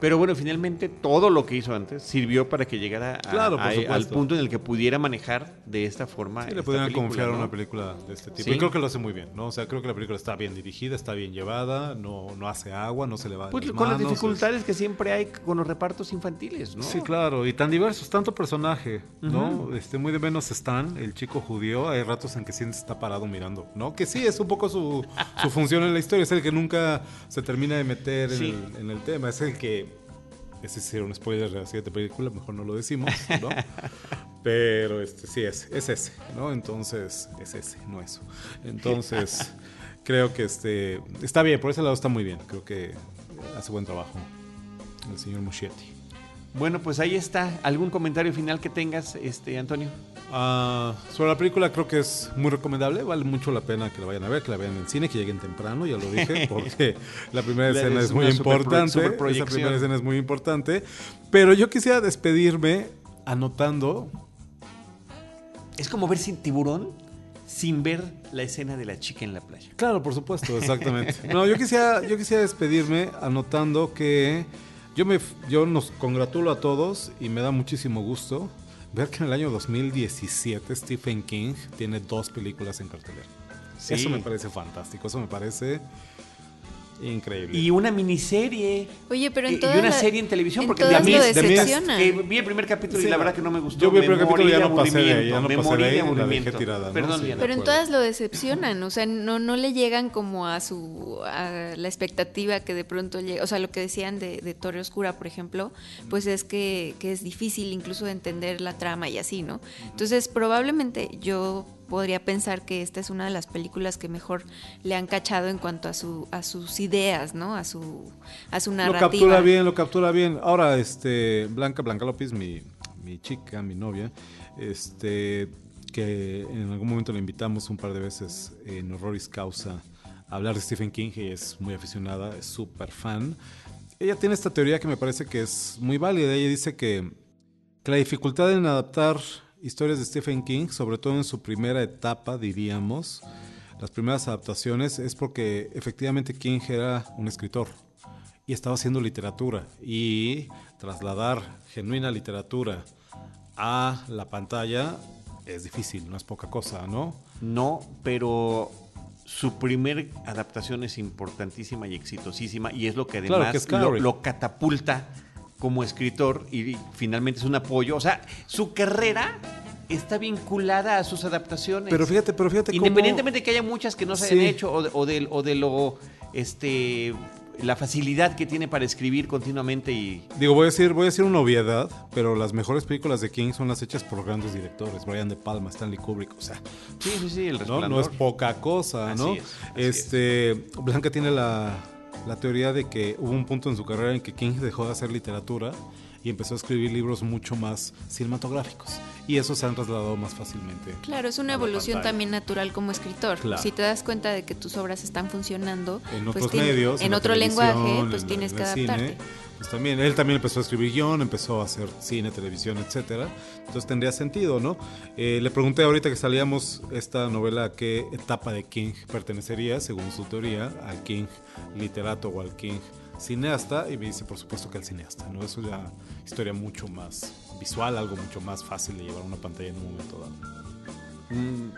Speaker 1: Pero bueno, finalmente todo lo que hizo antes sirvió para que llegara a-
Speaker 4: Claro, por
Speaker 1: a- al punto en el que pudiera manejar de esta forma.
Speaker 4: Sí, le
Speaker 1: película,
Speaker 4: confiar
Speaker 1: ¿no?
Speaker 4: una película de este tipo.
Speaker 1: Sí.
Speaker 4: Y creo que lo hace muy bien, ¿no? O sea, creo que la película está bien dirigida, está bien llevada, no, no hace agua, no se le va
Speaker 1: Pues
Speaker 4: las
Speaker 1: con las
Speaker 4: es-
Speaker 1: dificultades que siempre hay con los repartos infantiles, ¿no?
Speaker 4: Sí, claro, y tan diversos, tanto personaje, ¿no? Este, muy de menos están, el chico judío, hay ratos en que sientes está parado mirando, ¿no? Que sí, es un poco su, su función en la historia, es el que nunca se termina de meter en,
Speaker 1: Sí.
Speaker 4: el, en el tema, es el que ese sí era un spoiler de la siguiente película, mejor no lo decimos, ¿no? Pero este sí es, es ese, ¿no? Entonces, es ese, no eso. Entonces, creo que este está bien, por ese lado está muy bien. Creo que hace buen trabajo el señor Muschietti.
Speaker 1: Bueno, pues ahí está. ¿Algún comentario final que tengas, este Antonio?
Speaker 4: Ah, sobre la película creo que es muy recomendable, vale mucho la pena que la vayan a ver, que la vean en el cine, que lleguen temprano, ya lo dije, porque la primera
Speaker 1: La-
Speaker 4: escena
Speaker 1: es
Speaker 4: es muy
Speaker 1: super-
Speaker 4: importante, esa primera escena es muy importante, pero yo quisiera despedirme anotando,
Speaker 1: Es como ver sin tiburón sin ver la escena de la chica en la playa.
Speaker 4: claro, por supuesto, exactamente. No, yo quisiera, yo quisiera despedirme anotando que yo me, yo nos congratulo a todos y me da muchísimo gusto ver que en el año 2017 Stephen King tiene dos películas en cartelera.
Speaker 1: Sí.
Speaker 4: Eso me parece fantástico, eso me parece increíble.
Speaker 1: Y una miniserie.
Speaker 3: Oye, pero en
Speaker 1: y- y
Speaker 3: todas
Speaker 1: una
Speaker 3: la-
Speaker 1: serie en televisión,
Speaker 3: en
Speaker 1: porque
Speaker 3: todas
Speaker 1: de
Speaker 3: lo
Speaker 1: mí, que vi el primer capítulo
Speaker 4: Sí,
Speaker 1: y la verdad que no me gustó.
Speaker 4: yo vi el
Speaker 1: me
Speaker 4: primer capítulo y ya no pasé de ahí, ya
Speaker 1: aburrimiento,
Speaker 4: no
Speaker 1: me
Speaker 4: pasé de ahí, la dejé tirada, ¿no?
Speaker 1: Perdón,
Speaker 4: Sí,
Speaker 1: Diana.
Speaker 3: Pero en todas lo decepcionan, o sea, no, no le llegan como a su a la expectativa que de pronto llega, o sea, lo que decían de, de Torre Oscura, por ejemplo, pues es que, que es difícil incluso de entender la trama y así, ¿no? Entonces, probablemente yo podría pensar que esta es una de las películas que mejor le han cachado en cuanto a su a sus ideas, ¿no? A su a su
Speaker 4: Lo
Speaker 3: narrativa.
Speaker 4: captura bien, lo captura bien. Ahora, este, Blanca, Blanca López, mi, mi chica, mi novia, este, que en algún momento la invitamos un par de veces en Horroris Causa a hablar de Stephen King, y es muy aficionada, es súper fan. Ella tiene esta teoría que me parece que es muy válida. Ella dice que, que la dificultad en adaptar historias de Stephen King, sobre todo en su primera etapa, diríamos, las primeras adaptaciones, es porque efectivamente King era un escritor y estaba haciendo literatura y trasladar genuina literatura a la pantalla es difícil, no es poca cosa, ¿no?
Speaker 1: No, pero su primer adaptación es importantísima y exitosísima y es lo que
Speaker 4: Claro,
Speaker 1: además
Speaker 4: que es
Speaker 1: lo,
Speaker 4: Carrie.
Speaker 1: lo catapulta como escritor y finalmente es un apoyo. O sea, su carrera está vinculada a sus adaptaciones.
Speaker 4: Pero fíjate, pero fíjate cómo-
Speaker 1: Independientemente de que haya muchas que no se
Speaker 4: Sí.
Speaker 1: hayan hecho o de, o de- o de lo este la facilidad que tiene para escribir continuamente y
Speaker 4: Digo, voy a decir, voy a decir una obviedad, pero las mejores películas de King son las hechas por grandes directores, Brian De Palma, Stanley Kubrick, o sea,
Speaker 1: sí, sí, sí, el
Speaker 4: no,
Speaker 1: resplandor.
Speaker 4: no es poca cosa,
Speaker 1: Así
Speaker 4: ¿no?
Speaker 1: es, así
Speaker 4: este, Blanca tiene la, la teoría de que hubo un punto en su carrera en que King dejó de hacer literatura y empezó a escribir libros mucho más cinematográficos. Y eso se han trasladado más fácilmente.
Speaker 3: Claro, es una evolución
Speaker 4: pantalla.
Speaker 3: también natural como escritor.
Speaker 4: Claro.
Speaker 3: Si te das cuenta de que tus obras están funcionando
Speaker 4: en
Speaker 3: pues
Speaker 4: otros medios,
Speaker 3: en, otro lenguaje, pues
Speaker 4: en-
Speaker 3: tienes
Speaker 4: en
Speaker 3: que
Speaker 4: cine,
Speaker 3: adaptarte.
Speaker 4: pues también, él también empezó a escribir guion, empezó a hacer cine, televisión, etcétera. Entonces tendría sentido, ¿no? Eh, le pregunté ahorita que salíamos esta novela a qué etapa de King pertenecería, según su teoría, al King literato o al King cineasta, y me dice, por supuesto, que al cineasta, ¿no? Es una historia mucho más visual, algo mucho más fácil de llevar a una pantalla en un momento dado.
Speaker 1: Mm,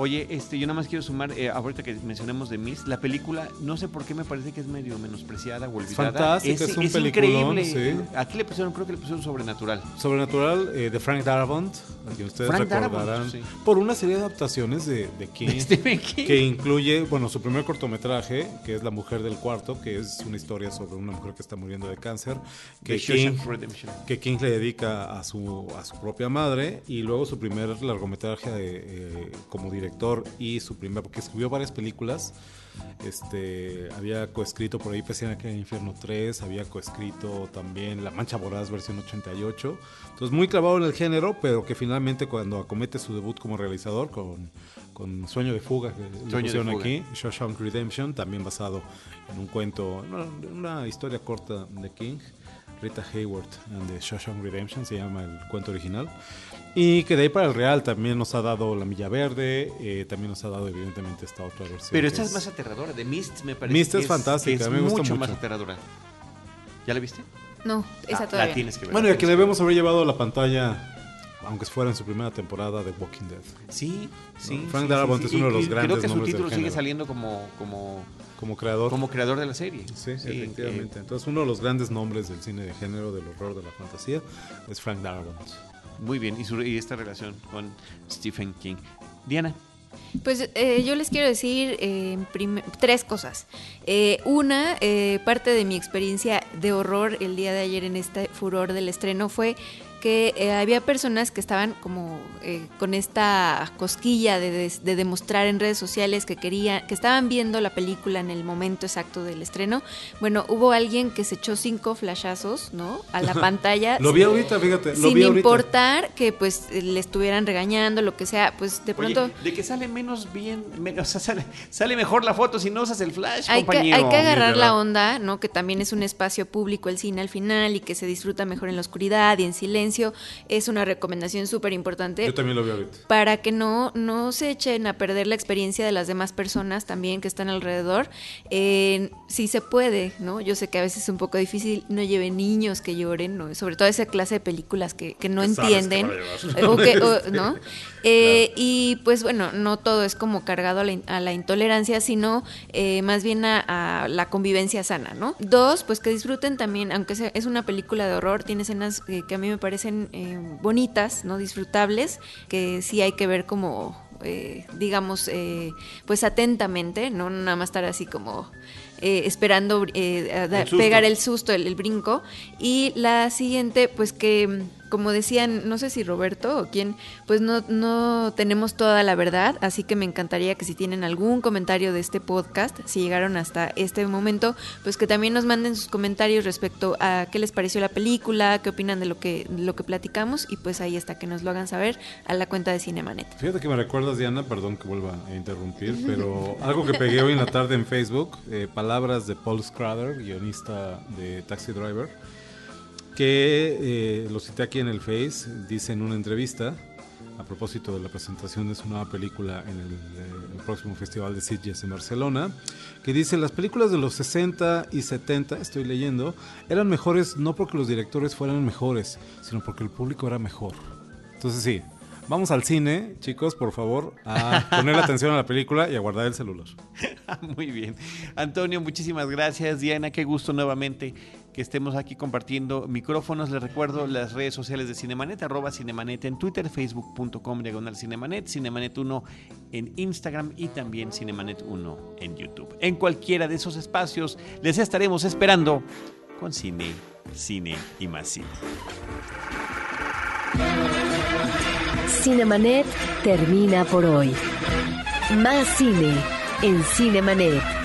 Speaker 1: Oye, este, yo nada más quiero sumar, eh, ahorita que mencionamos de Miss, la película, no sé por qué me parece que es medio menospreciada o olvidada.
Speaker 4: fantástica, es un peliculón,
Speaker 1: increíble.
Speaker 4: sí.
Speaker 1: Aquí le pusieron, creo que le pusieron sobrenatural.
Speaker 4: Sobrenatural eh, de Frank Darabont, a quien ustedes
Speaker 1: Frank Darabont,
Speaker 4: recordarán,
Speaker 1: sí.
Speaker 4: por una serie de adaptaciones de, de King.
Speaker 1: Stephen King.
Speaker 4: que incluye, bueno, su primer cortometraje, que es La Mujer del Cuarto, que es una historia sobre una mujer que está muriendo de cáncer, que, King, que King le dedica a su, a su propia madre, y luego su primer largometraje de, eh, como director y su primer, porque escribió varias películas. Este, había coescrito por ahí Pese en aquel infierno 3, había coescrito también La Mancha Voraz versión 88. Entonces muy clavado en el género, pero que finalmente cuando acomete su debut como realizador con, con Sueño de Fuga, que
Speaker 1: Sueño de
Speaker 4: pusieron
Speaker 1: Fuga.
Speaker 4: aquí, Shawshank Redemption, también basado en un cuento, una, una historia corta de King, Rita Hayward and the Shawshank Redemption se llama el cuento original. Y que de ahí para el real también nos ha dado La Milla Verde, eh, también nos ha dado evidentemente esta otra versión.
Speaker 1: Pero esta es más aterradora. De Mist me parece
Speaker 4: Mist
Speaker 1: que
Speaker 4: es fantástica,
Speaker 1: es
Speaker 4: a mí me gusta
Speaker 1: mucho más
Speaker 4: mucho.
Speaker 1: aterradora. ¿Ya la viste?
Speaker 3: No, esa
Speaker 1: Ah,
Speaker 3: todavía.
Speaker 1: La tienes que ver.
Speaker 4: Bueno, y a quien debemos haber llevado a la pantalla, aunque fuera en su primera temporada de Walking Dead.
Speaker 1: Sí, sí.
Speaker 4: Frank
Speaker 1: sí,
Speaker 4: Darabont
Speaker 1: sí,
Speaker 4: es
Speaker 1: sí.
Speaker 4: uno de los
Speaker 1: y
Speaker 4: grandes
Speaker 1: Creo que su
Speaker 4: nombres del
Speaker 1: título sigue saliendo como, como,
Speaker 4: Como creador.
Speaker 1: como creador de la serie.
Speaker 4: Sí,
Speaker 1: Sí,
Speaker 4: efectivamente.
Speaker 1: eh,
Speaker 4: Entonces, uno de los grandes nombres del cine de género, del horror, de la fantasía, es Frank Darabont.
Speaker 1: Muy bien. Y, su- y esta relación con Stephen King. Diana.
Speaker 3: Pues eh, yo les quiero decir eh, tres cosas. Eh, una, eh, parte de mi experiencia de horror el día de ayer en este furor del estreno fue que eh, había personas que estaban como eh, con esta cosquilla de, des- de demostrar en redes sociales que querían, que estaban viendo la película en el momento exacto del estreno. Bueno, hubo alguien que se echó cinco flashazos, ¿no? A la pantalla.
Speaker 4: Lo vi ahorita, fíjate. Lo
Speaker 3: sin
Speaker 4: vi ahorita.
Speaker 3: importar que pues le estuvieran regañando, lo que sea, pues de
Speaker 1: Oye,
Speaker 3: pronto...
Speaker 1: de que sale menos bien, me- o sea, sale, sale mejor la foto si no usas el flash,
Speaker 3: Hay que,
Speaker 1: compañero.
Speaker 3: hay que agarrar la onda, ¿no? Que también es un espacio público el cine al final y que se disfruta mejor en la oscuridad y en silencio. Es una recomendación súper importante
Speaker 4: Yo también lo vi ahorita.
Speaker 3: para que no, no se echen a perder la experiencia de las demás personas también que están alrededor. Eh, si se puede, ¿no? Yo sé que a veces es un poco difícil, no lleven niños que lloren, ¿no? sobre todo esa clase de películas que, que no
Speaker 4: que
Speaker 3: entienden. o que, o- ¿no? Eh, Y pues bueno, no todo es como cargado a la, in- a la intolerancia, sino eh, más bien a, a la convivencia sana, ¿no? Dos, pues que disfruten también, aunque sea, es una película de horror, tiene escenas eh, que a mí me parecen eh, bonitas, ¿no? Disfrutables, que sí hay que ver como, digamos, pues atentamente, ¿no? Nada más estar así como eh, esperando eh, a
Speaker 1: El
Speaker 3: pegar el susto, el, el brinco. Y la siguiente, pues que, como decían, no sé si Roberto o quién, pues no, no tenemos toda la verdad, así que me encantaría que si tienen algún comentario de este podcast, si llegaron hasta este momento, pues que también nos manden sus comentarios respecto a qué les pareció la película, qué opinan de lo que, lo que platicamos, y pues ahí está, que nos lo hagan saber a la cuenta de Cinemanet.
Speaker 4: Fíjate que me recuerdas, Diana, perdón que vuelva a interrumpir, pero algo que pegué hoy en la tarde en Facebook, eh, palabras de Paul Schrader, guionista de Taxi Driver, que eh, lo cité aquí en el Face, dice en una entrevista, a propósito de la presentación de su nueva película en el, eh, el próximo Festival de Sitges en Barcelona, que dice, las películas de los 60 y 70, estoy leyendo, eran mejores no porque los directores fueran mejores, sino porque el público era mejor. Entonces sí, vamos al cine, chicos, por favor, a poner atención a la película y a guardar el celular.
Speaker 1: Muy bien. Antonio, muchísimas gracias. Diana, qué gusto nuevamente que estemos aquí compartiendo micrófonos. Les recuerdo las redes sociales de Cinemanet, arroba Cinemanet en Twitter, facebook.com diagonal Cinemanet, Cinemanet 1 en Instagram y también Cinemanet 1 en YouTube. En cualquiera de esos espacios les estaremos esperando con cine, cine y más cine.
Speaker 2: Cinemanet termina por hoy. Más cine en Cinemanet.